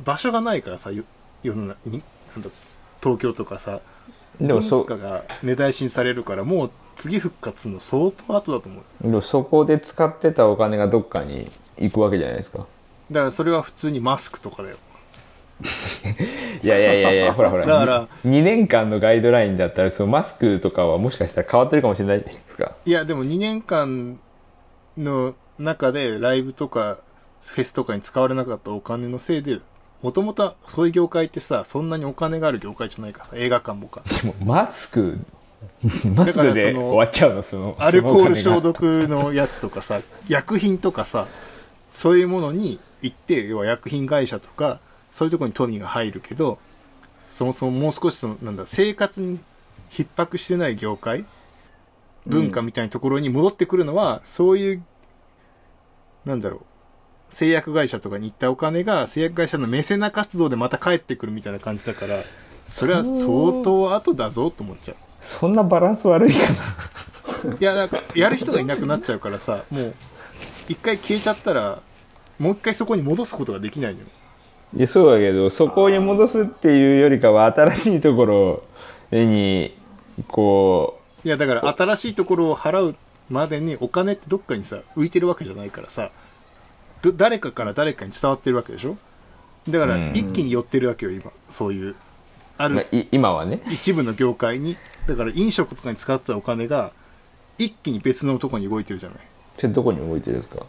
場所がないからさよ世の中に？なんだ東京とかさでもそ文化が根絶やしにされるからもう次復活するの相当後だと思う。でもそこで使ってたお金がどっかに行くわけじゃないですか。だからそれは普通にマスクとかだよ。いやいやいやいやほらほら だから2年間のガイドラインだったらそのマスクとかはもしかしたら変わってるかもしれないじゃないですか。いやでも2年間の中でライブとかフェスとかに使われなかったお金のせいでもともとそういう業界ってさそんなにお金がある業界じゃないからさ映画館もか。でもマスクマスクで終わっちゃうの？そのアルコール消毒のやつとかさ 薬品とかさそういうものに行って要は薬品会社とかそういうところに富が入るけどそもそももう少しそのなんだ生活に逼迫してない業界文化みたいなところに戻ってくるのは、そういうなんだろう製薬会社とかに行ったお金が製薬会社のメセナ活動でまた帰ってくるみたいな感じだからそれは相当後だぞと思っちゃう。そんなバランス悪いかな。いやなんかやる人がいなくなっちゃうからさもう一回消えちゃったらもう一回そこに戻すことができないのよ。いやそうだけどそこに戻すっていうよりかは新しいところにこいやだから新しいところを払うまでにお金ってどっかにさ浮いてるわけじゃないからさど誰かから誰かに伝わってるわけでしょ？だからうん。一気に寄ってるわけよ今。そういう。あう、まあるい今はね。一部の業界にだから飲食とかに使ってたお金が一気に別のとこに動いてるじゃない。それどこに動いてるんですか？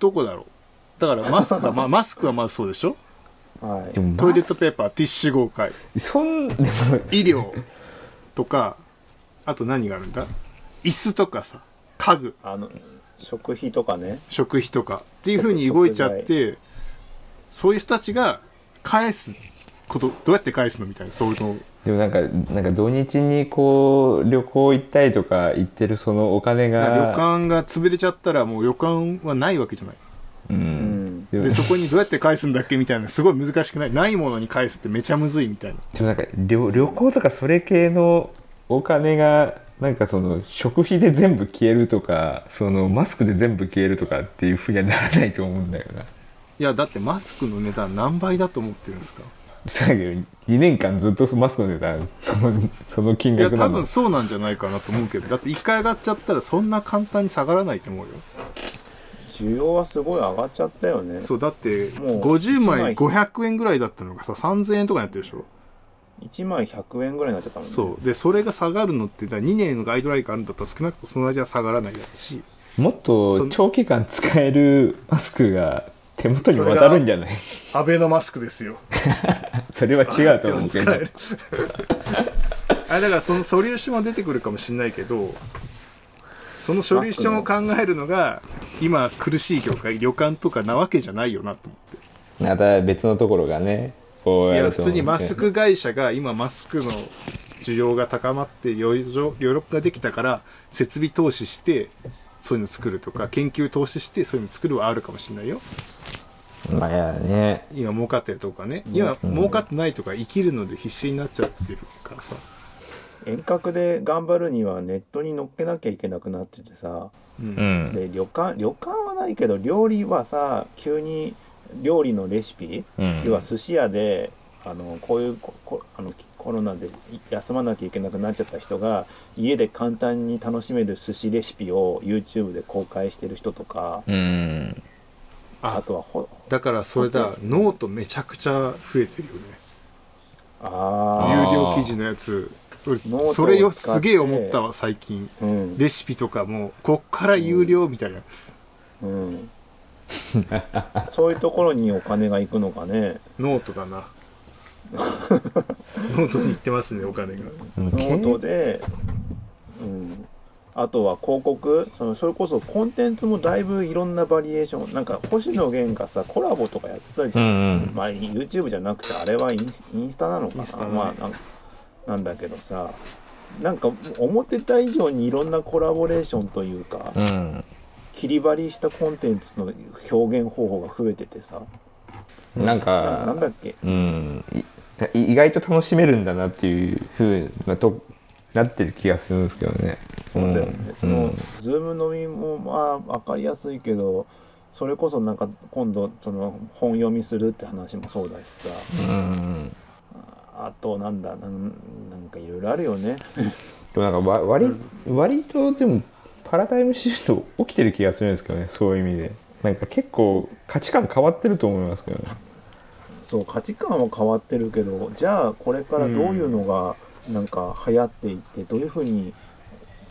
どこだろう。だからマスクはまあマスクはまずそうでしょ？はい。トイレットペーーパーティッシュ豪快。そんでも医療とかあと何があるんだ？椅子とかさ家具。あの食費とかね。食費とかっていう風に動いちゃってそういう人たちが返すことどうやって返すのみたいなそういうの。をでもなんかなんか土日にこう旅行行ったりとか行ってるそのお金旅が館が潰れちゃったらもう旅館はないわけじゃない。ううん。でそこにどうやって返すんだっけみたいなすごい難しくない？ないものに返すってめちゃむずいみたいな。でもなんか旅旅行とかそれ系のお金がなんかその食費で全部消えるとかそのマスクで全部消えるとかっていうふうにはならないと思うんだよな。いやだってマスクの値段何倍だと思ってるんですか？そうだけど2年間ずっとマスクの値段その その金いや額なの。多分そうなんじゃないかなと思うけど。だって一回上がっちゃったらそんな簡単に下がらないと思うよ。需要はすごい上がっちゃったよね。そうだってもう50枚一枚。500円ぐらいだったのがさ3000円とかになってるでしょ？1枚100円ぐらいになっちゃったもんね。そう。でそれが下がるのってだ2年のガイドラインがあるんだったら少なくともその間は下がらないだろうし。もっと長期間使えるマスクが手元に渡るんじゃない？アベノマスクですよ。それは違うと思うけど。あれだからそのソリューションは出てくるかもしれないけどそのソリューションを考えるのが今苦しい業界旅館とかなわけじゃないよなと思って。また別のところがねいや普通にマスク会社が今マスクの需要が高まって余力ができたから設備投資してそういうの作るとか研究投資してそういうの作るはあるかもしれないよ。まあいやね。今儲かってるとかね。今儲かってないとか生きるので必死になっちゃってるからさ。遠隔で頑張るにはネットに乗っけなきゃいけなくなっててさ。ううんん。で旅館旅館はないけど料理はさ急に料理のレシピ、うん。要は寿司屋であのこういうここあのコロナで休まなきゃいけなくなっちゃった人が家で簡単に楽しめる寿司レシピを YouTube で公開してる人とか、うん。ああとはほだからそれだノートめちゃくちゃ増えてるよね。あ有ー料記事のやつ。それよすげえ思ったわ最近。あうん。レシピとかもこっから有料みたいな、うん そういうところにお金が行くのかね。ノートだな。ノートに行ってますねお金が。ノートで、うん、あとは広告。そのそれこそコンテンツもだいぶいろんなバリエーション。なんか星野源がさコラボとかやってたじゃん、うんうん。まあ YouTube じゃなくてあれはインスインスタなのかな,、まあなんなんだけどさ。なんか思ってた以上にいろんなコラボレーションというか、うん切り張りしたコンテンツの表現方法が増えててさ。なんななんかだっけ？うん。い意外と楽しめるんだなっていうふうなとなってる気がするんですけどね。そうだよね、その、うんズーム飲みもまあ分かりやすいけどそれこそなんか今度その本読みするって話もそうだしさ。うん。あとなんだなんなんかいろいろあるよね。でもなんかわ割割とでもパラダイムシフト起きてる気がするんですけどねそういう意味で。なんか結構価値観変わってると思いますけどね。そう価値観は変わってるけどじゃあこれからどういうのがなんか流行っていってどういうふうに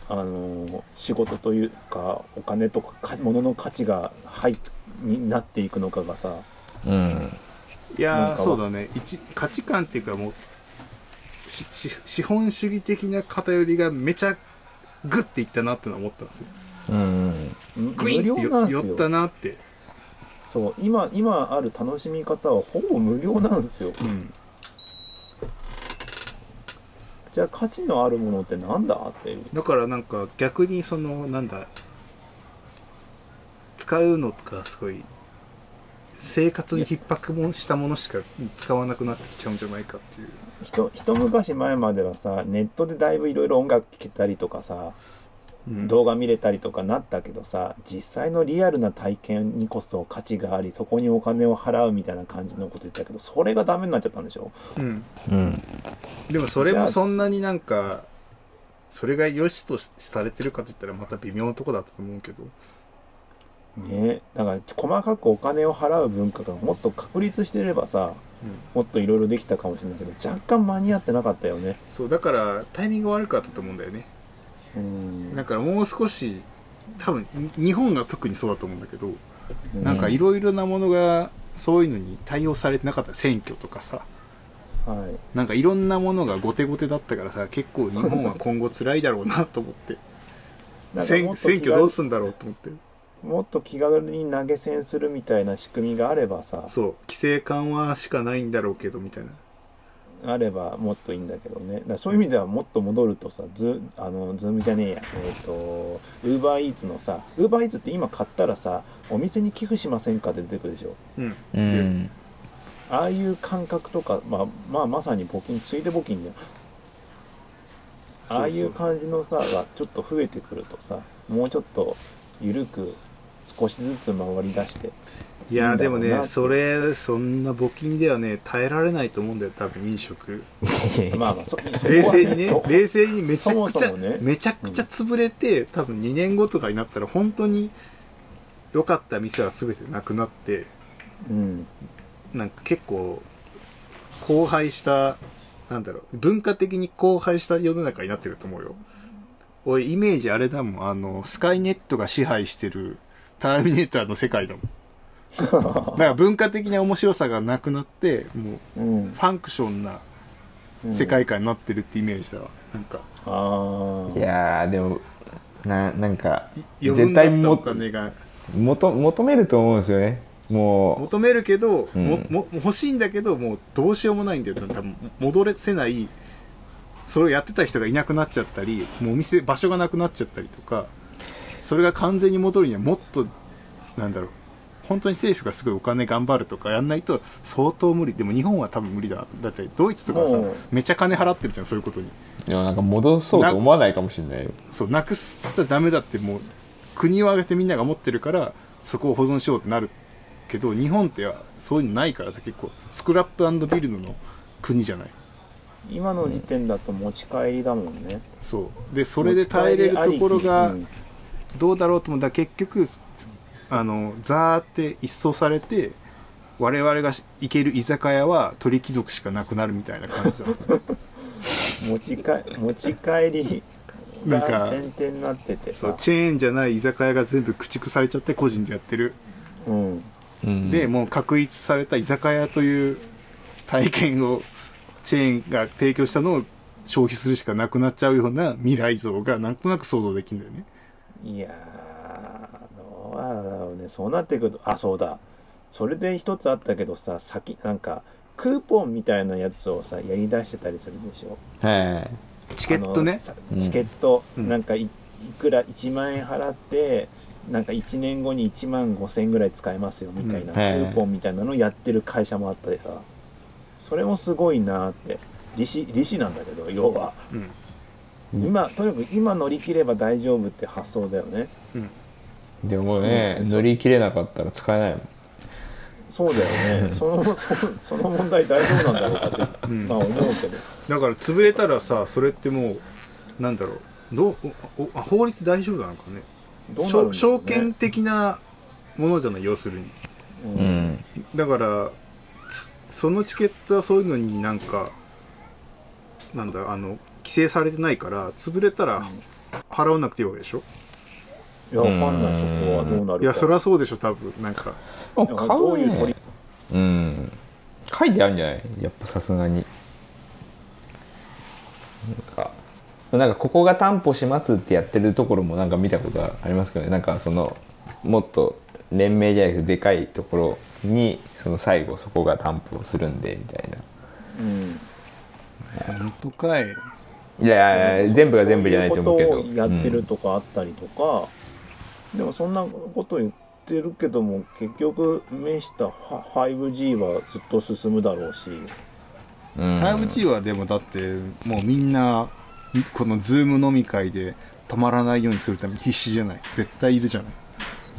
あの仕事というかお金とかか物の価値が入っになっていくのかがさ。うん。いやそうだね。一価値観っていうかもう資本主義的な偏りがめちゃグッていったなってのは思ったんですよ。うんむグイ無ンって寄ったなってそう。今今ある楽しみ方はほぼ無料なんですよ。うん。じゃあ価値のあるものってなんだっていう。だからなんか逆にそのなんだ使うのがすごい生活に逼迫もしたものしか使わなくなってきちゃうんじゃないかっていう。ひと一昔前まではさネットでだいぶいろいろ音楽聴けたりとかさうん。動画見れたりとかなったけどさ実際のリアルな体験にこそ価値がありそこにお金を払うみたいな感じのこと言ったけどそれがダメになっちゃったんでしょ？うん。うん。でもそれもそんなになんかそれが良しとされてるかといったらまた微妙なとこだったと思うけどね。だから細かくお金を払う文化がもっと確立してればさもっといろいろできたかもしれないけど若干間に合ってなかったよね。そうだからタイミング悪かったと思うんだよね。うん。だからもう少し多分に日本が特にそうだと思うんだけど、うなんかいろいろなものがそういうのに対応されてなかった。選挙とかさ。はい。なんかいろんなものが後手後手だったからさ結構日本は今後辛いだろうなと思って。選選挙どう軽すんだろうと思ってもっと気軽に投げ銭するみたいな仕組みがあればさそう規制緩和しかないんだろうけどみたいな。あればもっといいんだけどね。だからそういう意味ではもっと戻るとさズあのズームじゃねえや。えっ、とウーバーイーツのさウーバーイーツって今買ったらさお店に寄付しませんかって出てくるでしょ。うん。うん。ああいう感覚とか、まあ、まあまさに募金ついで募金じゃんああいう感じのさがちょっと増えてくるとさもうちょっと緩く少しずつ回り出して。いやーでもねそれそんな募金ではね耐えられないと思うんだよ多分飲食。まあまあ冷静にねそ冷静にめちゃくちゃね。めちゃくちゃ潰れて、多分2年後とかになったら本当に良かった店は全てなくなってうん。なんか結構荒廃したなんだろう文化的に荒廃した世の中になってると思うよ。俺イメージあれだもん。あのスカイネットが支配してるターミネーターの世界だもん。だから文化的な面白さがなくなってもううん。ファンクションな世界観になってるってイメージだわ。なんか。ああいやーでもななんか余絶対もお金が。求求めると思うんですよね。も求めるけど、うん。もも欲しいんだけどもうどうしようもないんだよ。多分戻れせないそれをやってた人がいなくなっちゃったりもうお店場所がなくなっちゃったりとかそれが完全に戻るにはもっとなんだろう。本当に政府がすごいお金頑張るとかやんないと相当無理。でも日本は多分無理だ。だってドイツとかはさめちゃ金払ってるじゃんそういうことに。うでもなんか戻そうと思わないかもしれないよ。そうなくしたらダメだってもう国を挙げてみんなが持ってるからそこを保存しようってなるけど日本ってはそういうのないからさ結構スクラップビルドの国じゃない。今の時点だと持ち帰りだもんね。そう。でそれで耐えれるところが持ち帰りありきどうだろうと思ったら結局あのザーって一掃されて我々が行ける居酒屋は鳥貴族しかなくなるみたいな感じだうん持ち帰持ち帰りなんかが前提になっててさ。そうチェーンじゃない居酒屋が全部駆逐されちゃって個人でやってる。うんうん。でもう確立された居酒屋という体験をチェーンが提供したのを消費するしかなくなっちゃうような未来像がなんとなく想像できるんだよねいやーどうだろうね。そうなってくるとあそうだ。それで一つあったけどさ先なんかクーポンみたいなやつをさやりだしてたりするでしょ。はい。チケットね。チケット、うん。なんかいいくら1万円払ってなんか1年後に1万5千円ぐらい使えますよみたいな、うん。クーポンみたいなのをやってる会社もあったりさ。それもすごいなって。利子利子なんだけど要は。うん今とにかく今乗り切れば大丈夫って発想だよね。うん。でもねうん。乗り切れなかったら使えないもん。そうだよね。そのそその問題大丈夫なんだろうかって、うん。まあ思うけど。だから潰れたらさそれってもうなんだろうどうおおあ法律大丈夫なのかね。どうなね。証証券的なものじゃない要するに。ううんん。だからつそのチケットはそういうのになんかなんだあの規制されてないから潰れたら払わなくていいわけでしょ？いやわかんない。そこはどうなるか。いやそりゃそうでしょ多分。なんか。買うね。うん。書いてあるんじゃない？やっぱさすがに。なんかなんかここが担保しますってやってるところもなんか見たことありますけどね？なんかそのもっと連盟じゃないけどでかいところにその最後そこが担保するんでみたいな。うん本当かい。いやいや全部が全部じゃないと思うけど。やってるとかあったりとか、でもそんなこと言ってるけども結局目したファ 5G はずっと進むだろうし。うん。5G はでもだってもうみんなこのズーム飲み会で止まらないようにするために必死じゃない。絶対いるじゃない。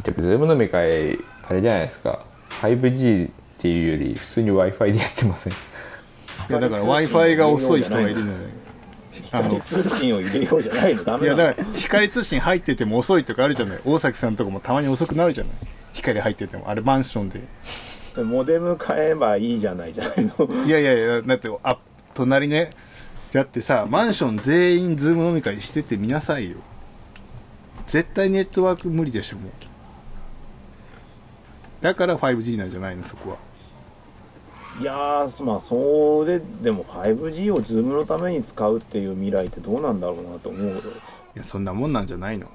でもズーム飲み会あれじゃないですか。5G っていうより普通に Wi-Fi でやってません？いやだから w i f i が遅い人がいるのよ。あの光通信を入れようじゃないのダメなのいやだから光通信入ってても遅いとかあるじゃない。大崎さんとかもたまに遅くなるじゃない。光入ってても。あれマンションで。モデム買えばいいじゃないじゃないの。いやいやいやだってあ隣ね。だってさマンション全員ズーム飲み会しててみなさいよ。絶対ネットワーク無理でしょもう。だから 5G なんじゃないのそこはいやーまあそれでも 5G をズームのために使うっていう未来ってどうなんだろうなと思うよ。いやそんなもんなんじゃないの、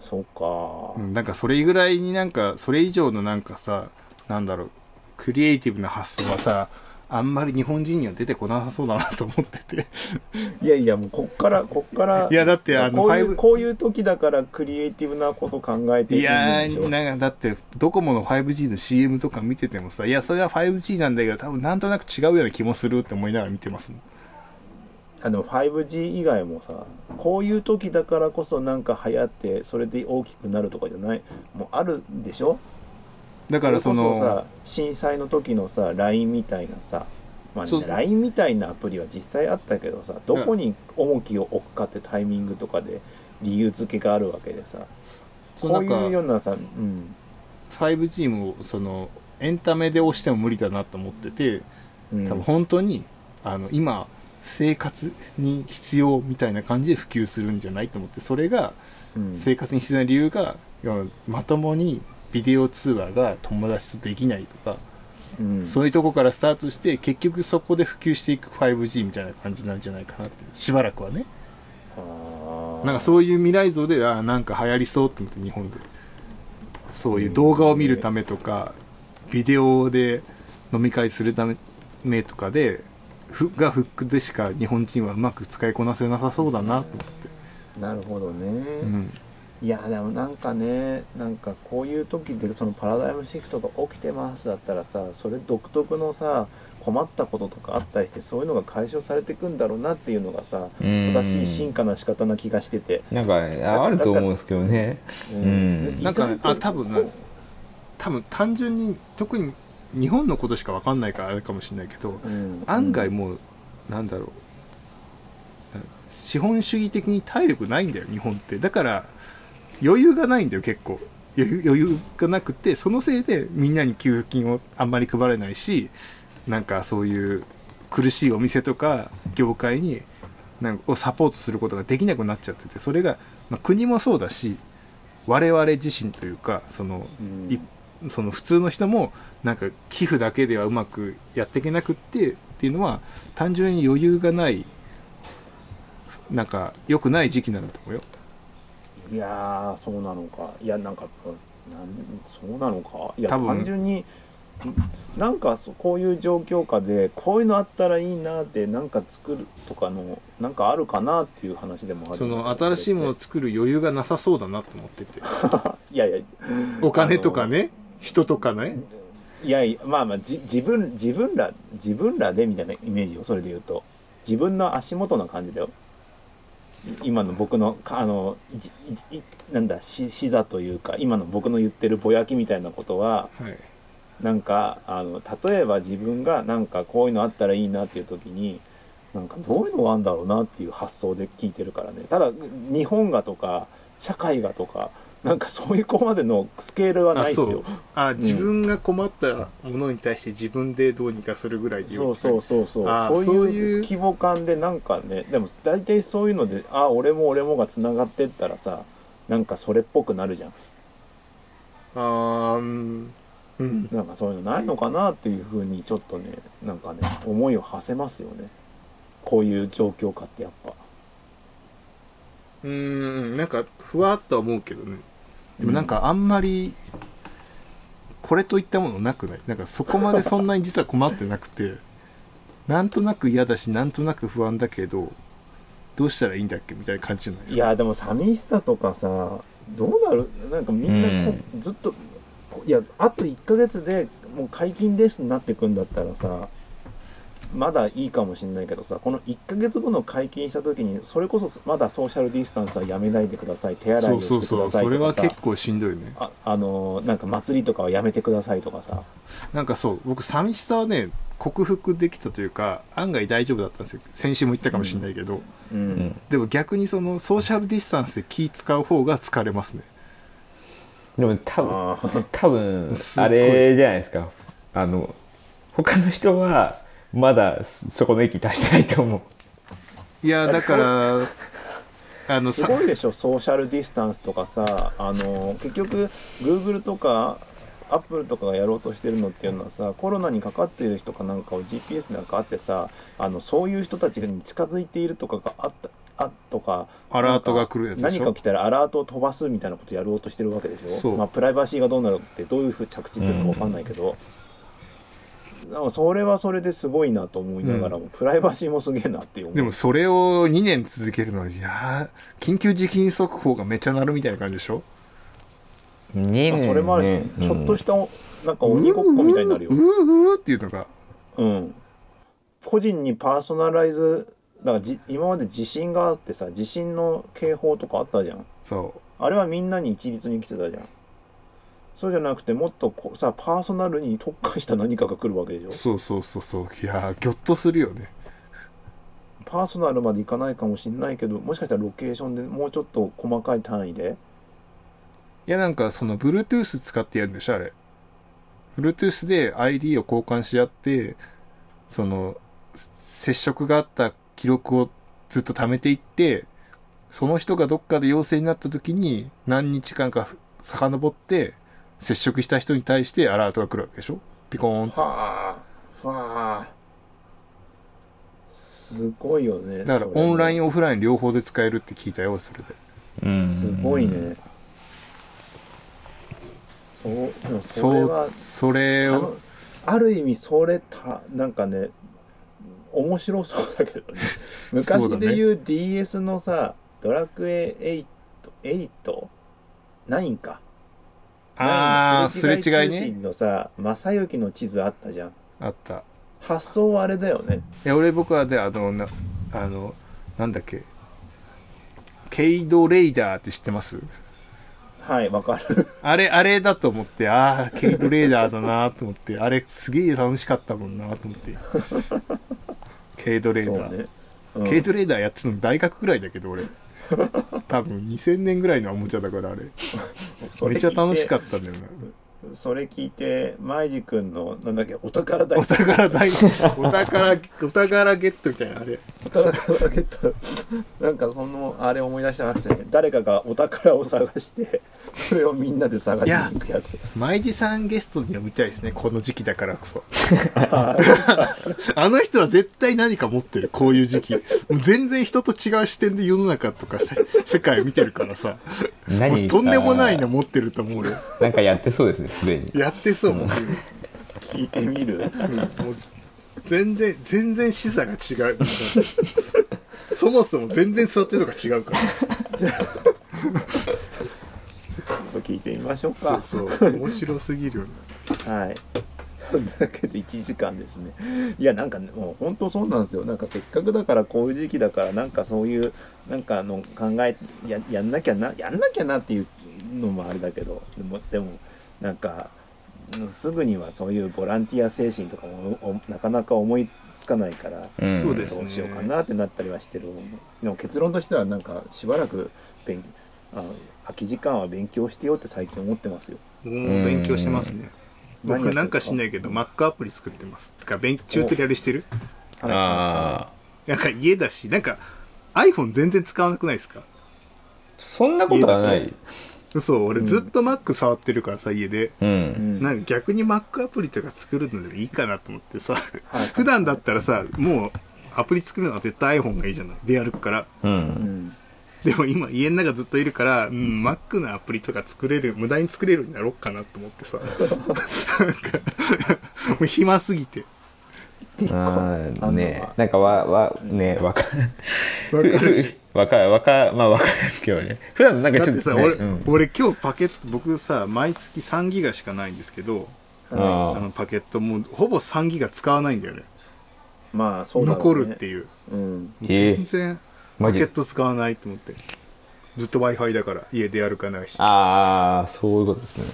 そうか、うん、なんかそれぐらいになんかそれ以上のなんかさなんだろうクリエイティブな発想はさあんまり日本人には出てこなさそうだなと思ってて。いやいやもうこっからこっからいやだってあのこういう5こういう時だからクリエイティブなこと考えていやなんかだってドコモの 5G の CM とか見ててもさいやそれは 5G なんだけど多分なんとなく違うような気もするって思いながら見てますもん。あの 5G 以外もさこういう時だからこそなんか流行ってそれで大きくなるとかじゃない？もうあるでしょ？だからそのさ震災の時のさ LINE みたいなさ、まあ LINE みたいなアプリは実際あったけどさどこに重きを置くかってタイミングとかで理由付けがあるわけでさこういうようなさ、うん、5G もそのエンタメで押しても無理だなと思っててうん。多分本当にあの今生活に必要みたいな感じで普及するんじゃないと思ってそれがうん。生活に必要な理由がまともにビデオ通話が友達とできないとか、うん。そういうとこからスタートして結局そこで普及していく 5G みたいな感じなんじゃないかなってしばらくはね。なんかそういう未来像であーなんか流行りそうって思って日本で。そういう動画を見るためとかビデオで飲み会するためとかでふがフックでしか日本人はうまく使いこなせなさそうだなと思って、なるほどね、うん、いやでもなんかねなんかこういう時でそのパラダイムシフトが起きてますだったらさそれ独特のさ困ったこととかあったりしてそういうのが解消されていくんだろうなっていうのがさうん。正しい進化な仕方な気がしてて、なんかああると思うんですけどね。うん。なんかあ多分ね多分単純に特に日本のことしか分かんないからあれかもしれないけどうん。案外もうなんだろう。資本主義的に体力ないんだよ日本って。だから余裕がないんだよ結構。余裕余裕がなくてそのせいでみんなに給付金をあんまり配れないしなんかそういう苦しいお店とか業界になんかをサポートすることができなくなっちゃっててそれが、まあ、国もそうだし我々自身というかそのうん。いその普通の人もなんか寄付だけではうまくやっていけなくってっていうのは単純に余裕がないなんか良くない時期なんだと思うよいやーそうなのか。いやなんかなんそうなのか。いや単純になんかそこういう状況下でこういうのあったらいいなってなんか作るとかのなんかあるかなっていう話でもある。その新しいものを作る余裕がなさそうだなと思ってて。いやいやお金とかね人とかねいやいやまあまあじ自分自分ら自分らでみたいなイメージをそれで言うと自分の足元な感じだよ今の僕のかあのなんだし視座というか今の僕の言ってるぼやきみたいなことははい。なんかあの例えば自分がなんかこういうのあったらいいなっていう時になんかどういうのがあるんだろうなっていう発想で聞いてるからね。ただ日本がとか社会がとかなんかそういうここまでのスケールはないですよ。あ自分が困ったものに対して自分でどうにかするぐらいでそうそうそうそう。そういう規模感でなんかねでも大体そういうのであ俺も俺もがつながってったらさなんかそれっぽくなるじゃん。あーうん。うん。なんかそういうのないのかなっていうふうにちょっとねなんかね思いを馳せますよね。こういう状況下ってやっぱ。うーんなんかふわっとは思うけどねでもなんかあんまりこれといったものなくない？なんかそこまでそんなに実は困ってなくてなんとなく嫌だしなんとなく不安だけどどうしたらいいんだっけみたいな感じじゃないですか？いやでも寂しさとかさどうなる？なんかみんなこ、ずっとこいやあと1ヶ月でもう解禁ですになってくんだったらさまだいいかもしれないけどさこの1ヶ月後の解禁した時にそれこそまだソーシャルディスタンスはやめないでください手洗いをしてくそうそうださいそれはとかさ結構しんどいね。ああのーなんか祭りとかはやめてくださいとかさ。なんかそう僕寂しさはね克服できたというか案外大丈夫だったんですよ。先週も言ったかもしれないけど、うん、うん。でも逆にそのソーシャルディスタンスで気使う方が疲れますね。でも多分多分 あれじゃないですか。あの他の人はまだそそこの域に達してないと思う。いやだからあのさすごいでしょソーシャルディスタンスとかさあの結局 Google とか Apple とかがやろうとしてるのっていうのはさコロナにかかっている人かなんかを GPS なんかあってさあのそういう人たちに近づいているとかがあったあとかアラートが来るやつでしょ？何か来たらアラートを飛ばすみたいなことやろうとしてるわけでしそう。ょまあプライバシーがどうなるってどういうふうに着地するかわかんないけど、なんかそれはそれですごいなと思いながらも、プライバシーもすげえなって思うでもそれを2年続けるのはいやー緊急地震速報がめっちゃ鳴るみたいな感じでしょ？2まあ年それもあるし、ねちょっとしたおなんか鬼ごっこみたいになるよう。ーうーっていうのがうん。個人にパーソナライズ、だからじ今まで地震があってさ、地震の警報とかあったじゃん。そあれはみんなに一律に来てたじゃん。そうじゃなくて、もっとこさ、パーソナルに特化した何かが来るわけでしょ？う。そうそうそうそう。いやーギョッとするよね。パーソナルまでいかないかもしれないけど、もしかしたらロケーションでもうちょっと細かい単位で、いやなんかその Bluetooth 使ってやるんでしょあれ。Bluetooth で ID を交換し合ってその接触があった記録をずっと貯めていってその人がどっかで陽性になった時に何日間か遡って接触した人に対してアラートが来るわけでしょ？ピコーンとはあはあ。すごいよねだからオンラインンオフライン両方で使えるって聞いたよそれで。うんすごいね。そうでもそれはそれをある意味それたなんかね面白そうだけどね。昔そうだね。で言う DS のさドラクエ8 8?9 かああすれ違い通ね信のさ正行の地図あったじゃん。あった。発想はあれだよね。いや俺僕はであのなあのなんだっけ。ケイドレイダーって知ってます？はいわかる。あれあれだと思ってああケイドレイダーだなと思ってあれすげえ楽しかったもんなと思って。ケイドレイダー、ね、うん。ケイドレイダーやってたの大学ぐらいだけど俺 多分2000年ぐらいのおもちゃだからあれ。めっちゃ楽しかったんだよな。それ聞いて舞治君のなんだっけお宝大お宝大 お宝お宝ゲットみたいなあれ。お宝ゲット。なんかそのあれ思い出したなくてね。誰かがお宝を探してそれをみんなで探しに行くやつ。舞地さんゲストに呼びたいですねこの時期だからこそ。あの人は絶対何か持ってるこういう時期。もう全然人と違う視点で世の中とかせ世界を見てるからさ。もう何とんでもないあの持ってると思うよ。ーなんかやってそうですねすでに。やってそう。もん、聞いてみる？もう全然全然視座が違う。そもそも全然座ってるのが違うからと聞いてみましょうそうかそう。面白すぎるはいとい。うわけで1時間ですね。いやなんかねもう本当そうなんですよ。なんかせっかくだからこういう時期だからなんかそういうなんかあの考えややんなきゃなやんなきゃなっていうのもあれだけど。でもでもなんかうんすぐにはそういうボランティア精神とかもおなかなか思いつかないから、うん。そうですどうしようかなってなったりはしてる。でも結論としてはなんかしばらく勉あ空き時間は勉強してよって最近思ってますよ。もう勉強してますね。何やってんすか？僕なんかしないけど Mac アプリ作ってます。てか勉チュートリアルしてる？ああなんか家だしなんか iPhone 全然使わなくないですか？そんなことはない。嘘俺ずっと Mac 触ってるからさ家で。ううん。んなんか逆に Mac アプリとか作るのでもいいかなと思ってさはい。普段だったらさもうアプリ作るのは絶対 iPhone がいいじゃない。出歩くから。ううんんでも今家の中ずっといるから、うん、Mac のアプリとか作れる無駄に作れるようになろうかなと思ってさ。なんかもう暇すぎて。ああねなんかわわねわかわかるし。わかわかまあわかるですけどね。普段なんかだちょっとねってさ俺,、うん。俺今日パケット僕さ毎月3ギガしかないんですけどああのパケットもうほぼ3ギガ使わないんだよね。まあそうだろ残るっていう。うん。え全然マケット使わないと思って。ずっと w i f i だから家出歩かないし。ああそういうことですね。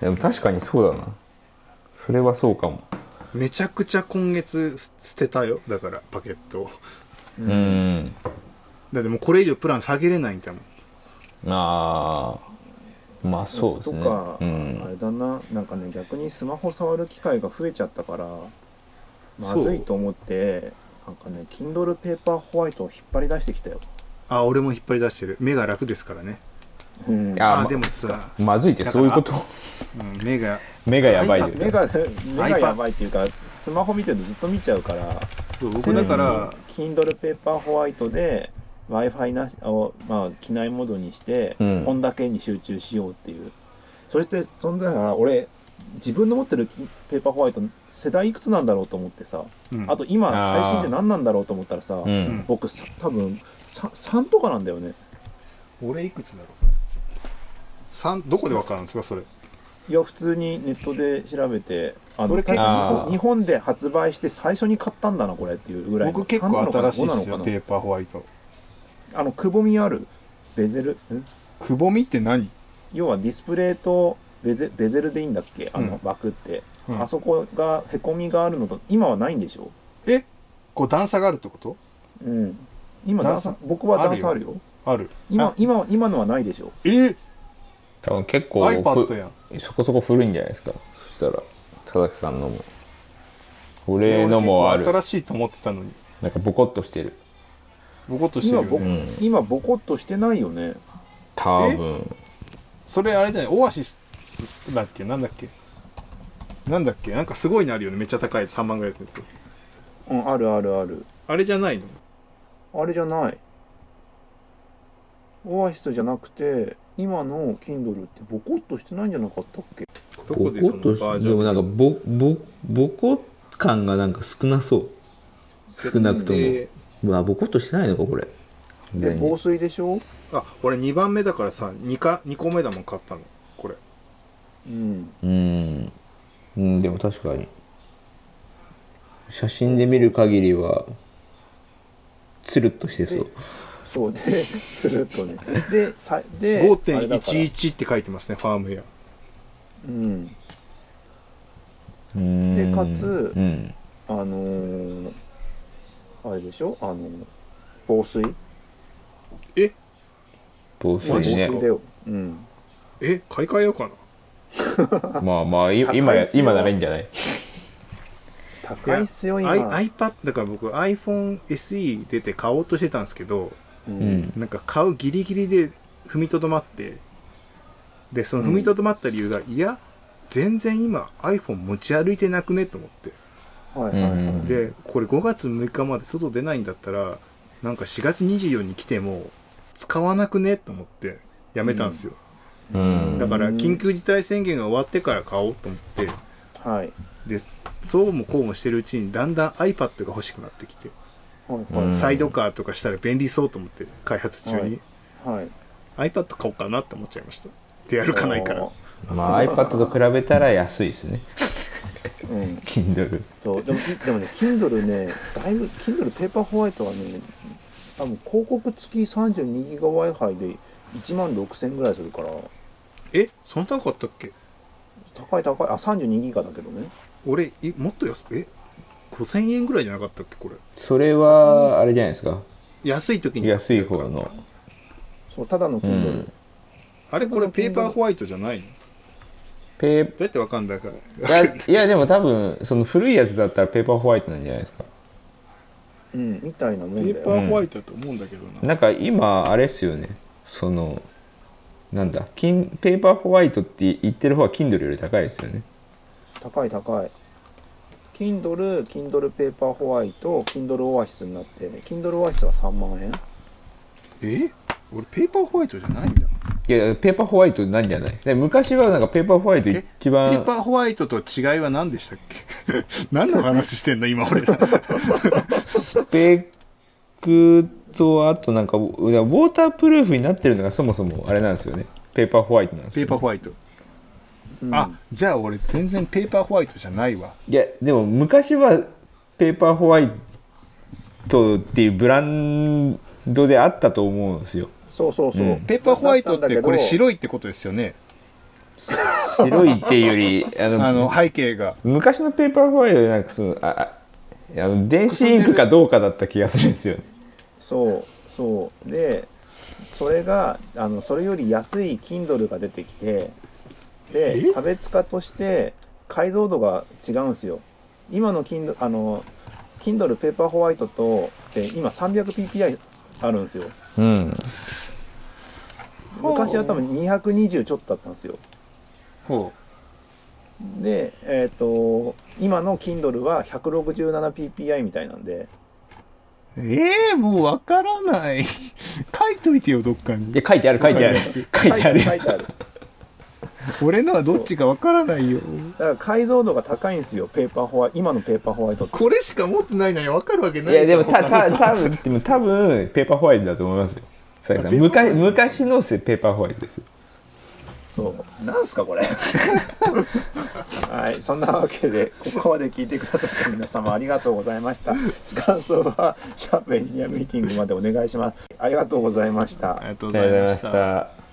でも確かにそうだな。それはそうかも。めちゃくちゃ今月捨てたよだからパケットを。うん。だってもうこれ以上プラン下げれないんだもん。ああまあそうですね。とか、うん。あれだな。なんかね逆にスマホ触る機会が増えちゃったからまずいと思ってなんかね Kindle ペーパーホワイトを引っ張り出してきたよ、あ俺も引っ張り出してる。目が楽ですからね。うん、あまあでもさ、まずいってそういうこと？うん、目が目がやばいで目が目がやばいっていうかスマホ見てるとずっと見ちゃうから。そう僕だから、Kindle ペーパーホワイトで w i f i なしを、まあ、機内モードにして、うん。本だけに集中しようっていう。そしてそんだから俺自分の持ってるペーパーホワイト世代いくつなんだろうと思ってさ、うん。あと今最新で何なんだろうと思ったらさ、うん。僕さ多分 3, 3とかなんだよね。俺いくつだろう？三どこでわかるんですかそれ？いや普通にネットで調べてあの日本で発売して最初に買ったんだなこれっていうぐらいの僕結構3なのかな新しい5なのかな。ですよペーパーホワイト。あのくぼみあるベゼル？んくぼみって何？要はディスプレイとベゼベゼルでいいんだっけ？あのうん。枠って、うん。あそこがへこみがあるのと今はないんでしょ？え？こう段差があるってこと？うん。今段差僕は段差あるよ。ある今あ今今のはないでしょ。え？多分結構 iPad やそこそこ古いんじゃないですか？そしたら佐々木さんのも。俺のもある。新しいと思ってたのに。なんかボコッとしてる。ボコッとして今ボ,、るよね。今ボコッとしてないよね。多分。それあれじゃない？オアシスだっけ？なんだっけ？なんだっけ？なんかすごいのあるよね。めっちゃ高い。3万ぐらいのやつ。うんあるあるある。あれじゃないの？あれじゃない。オアシスじゃなくて今の Kindle ってボコッとしてないんじゃなかったっけ？どこでそのバージョン？でもなんかボボボコ感がなんか少なそう。少なくとも。でうわボコッとしてないのかこれ。で防水でしょ？あ俺2番目だからさ 2, か2個目だもん買ったの。これ。うん。うん、うん、でも確かに。写真で見る限りはつるっとしてそう。そうでスルッとね。でさであれだから5.11って書いてますねファームウェアうん。うんでかつうんあのーあれでしょ？あの防水？え？防防水ね。水だよ。うん。え？買い替えようかな まあまあ今今ならいいんじゃない？高いっすよ今、iPad だから僕 iPhone SE 出て買おうとしてたんですけどううん。んなんか買うギリギリで踏みとどまってでその踏みとどまった理由が、いや全然今 iPhone 持ち歩いてなくねと思って。はいはいはい、うんでこれ5月6日まで外出ないんだったらなんか4月24に来ても使わなくねと思ってやめたんですよ、うんだから緊急事態宣言が終わってから買おうと思ってはい。でそうもこうもしてるうちにだんだん iPad が欲しくなってきて、はい。サイドカーとかしたら便利そうと思って開発中に、はい。iPad 買おうかなって思っちゃいました。出歩かないから。まあ iPad と比べたら安いですね。うん。Kindle そう。でもでもね Kindle ねだいぶ Kindle ペーパーホワイトはね多分広告付き32ギガ Wi-Fi で1万6000円ぐらいするからえそんな高かったっけ？高い高い。あ32ギガだけどね。俺いもっと安え5000円ぐらいじゃなかったっけ？これ。それはあれじゃないですか。安い時に。安い方の。そうただの Kindle、うん。あれこれペーパーホワイトじゃないの？どペーうやってわかんないからいや いやでも多分その古いやつだったらペーパーホワイトなんじゃないですか。うん、みたいなもペんだよ。ーパーホワイトだと思うんだけどな、なんか今あれっすよね。そのなんだキンペーパーホワイトって言ってる方は Kindle より高いですよね。高い高い。Kindle、Kindle ペーパーホワイト、Kindle オアシスになって Kindle オアシスは3万円。え？俺ペーパーホワイトじゃないんだ。いやペーパーホワイトなんじゃない？で昔はなんかペーパーホワイト一ペ番ーパーホワイトと違いは何でしたっけ？何の話してんの今俺ら。スペックとあとなんかウォータープルーフになってるのがそもそもあれなんですよね。ペーパーホワイトなんですよ。ペーパーホワイト、うん。あじゃあ俺全然ペーパーホワイトじゃないわ。いやでも昔はペーパーホワイトっていうブランドであったと思うんですよ。そうそうそう、うん。ペーパーホワイトってこれい白いってことですよね。白いっていうより あのあの背景が。昔のペーパーホワイトでなんかそのあああの電子インクかどうかだった気がするんですよねそうそう。でそれがあのそれより安い Kindle が出てきてでえ？差別化として解像度が違うんですよ。今の Kindle あの Kindle ペーパーホワイトとで今 300ppi あるんですよ。うん。昔は多分220ちょっとだったんですよ。ほでえっ、と今の Kindle は 167ppi みたいなんでうえー、もうわからない。書いといてよどっかに。で書いてある書いてある。書いてある。書いてある俺のはどっちかわからないよ。だから解像度が高いんですよペーパーホワイト。今のペーパーホワイトこれしか持ってないのにわかるわけないいやでもた他のた多分でも多分ペーパーホワイトだと思いますよ。佐々木ペーパーホワイトですよそう。なんすかこれ？はいそんなわけでここまで聞いてくださった皆様ありがとうございました。感想はシャープエンジニアミーティングまでお願いします。ありがとうございました。ありがとうあございました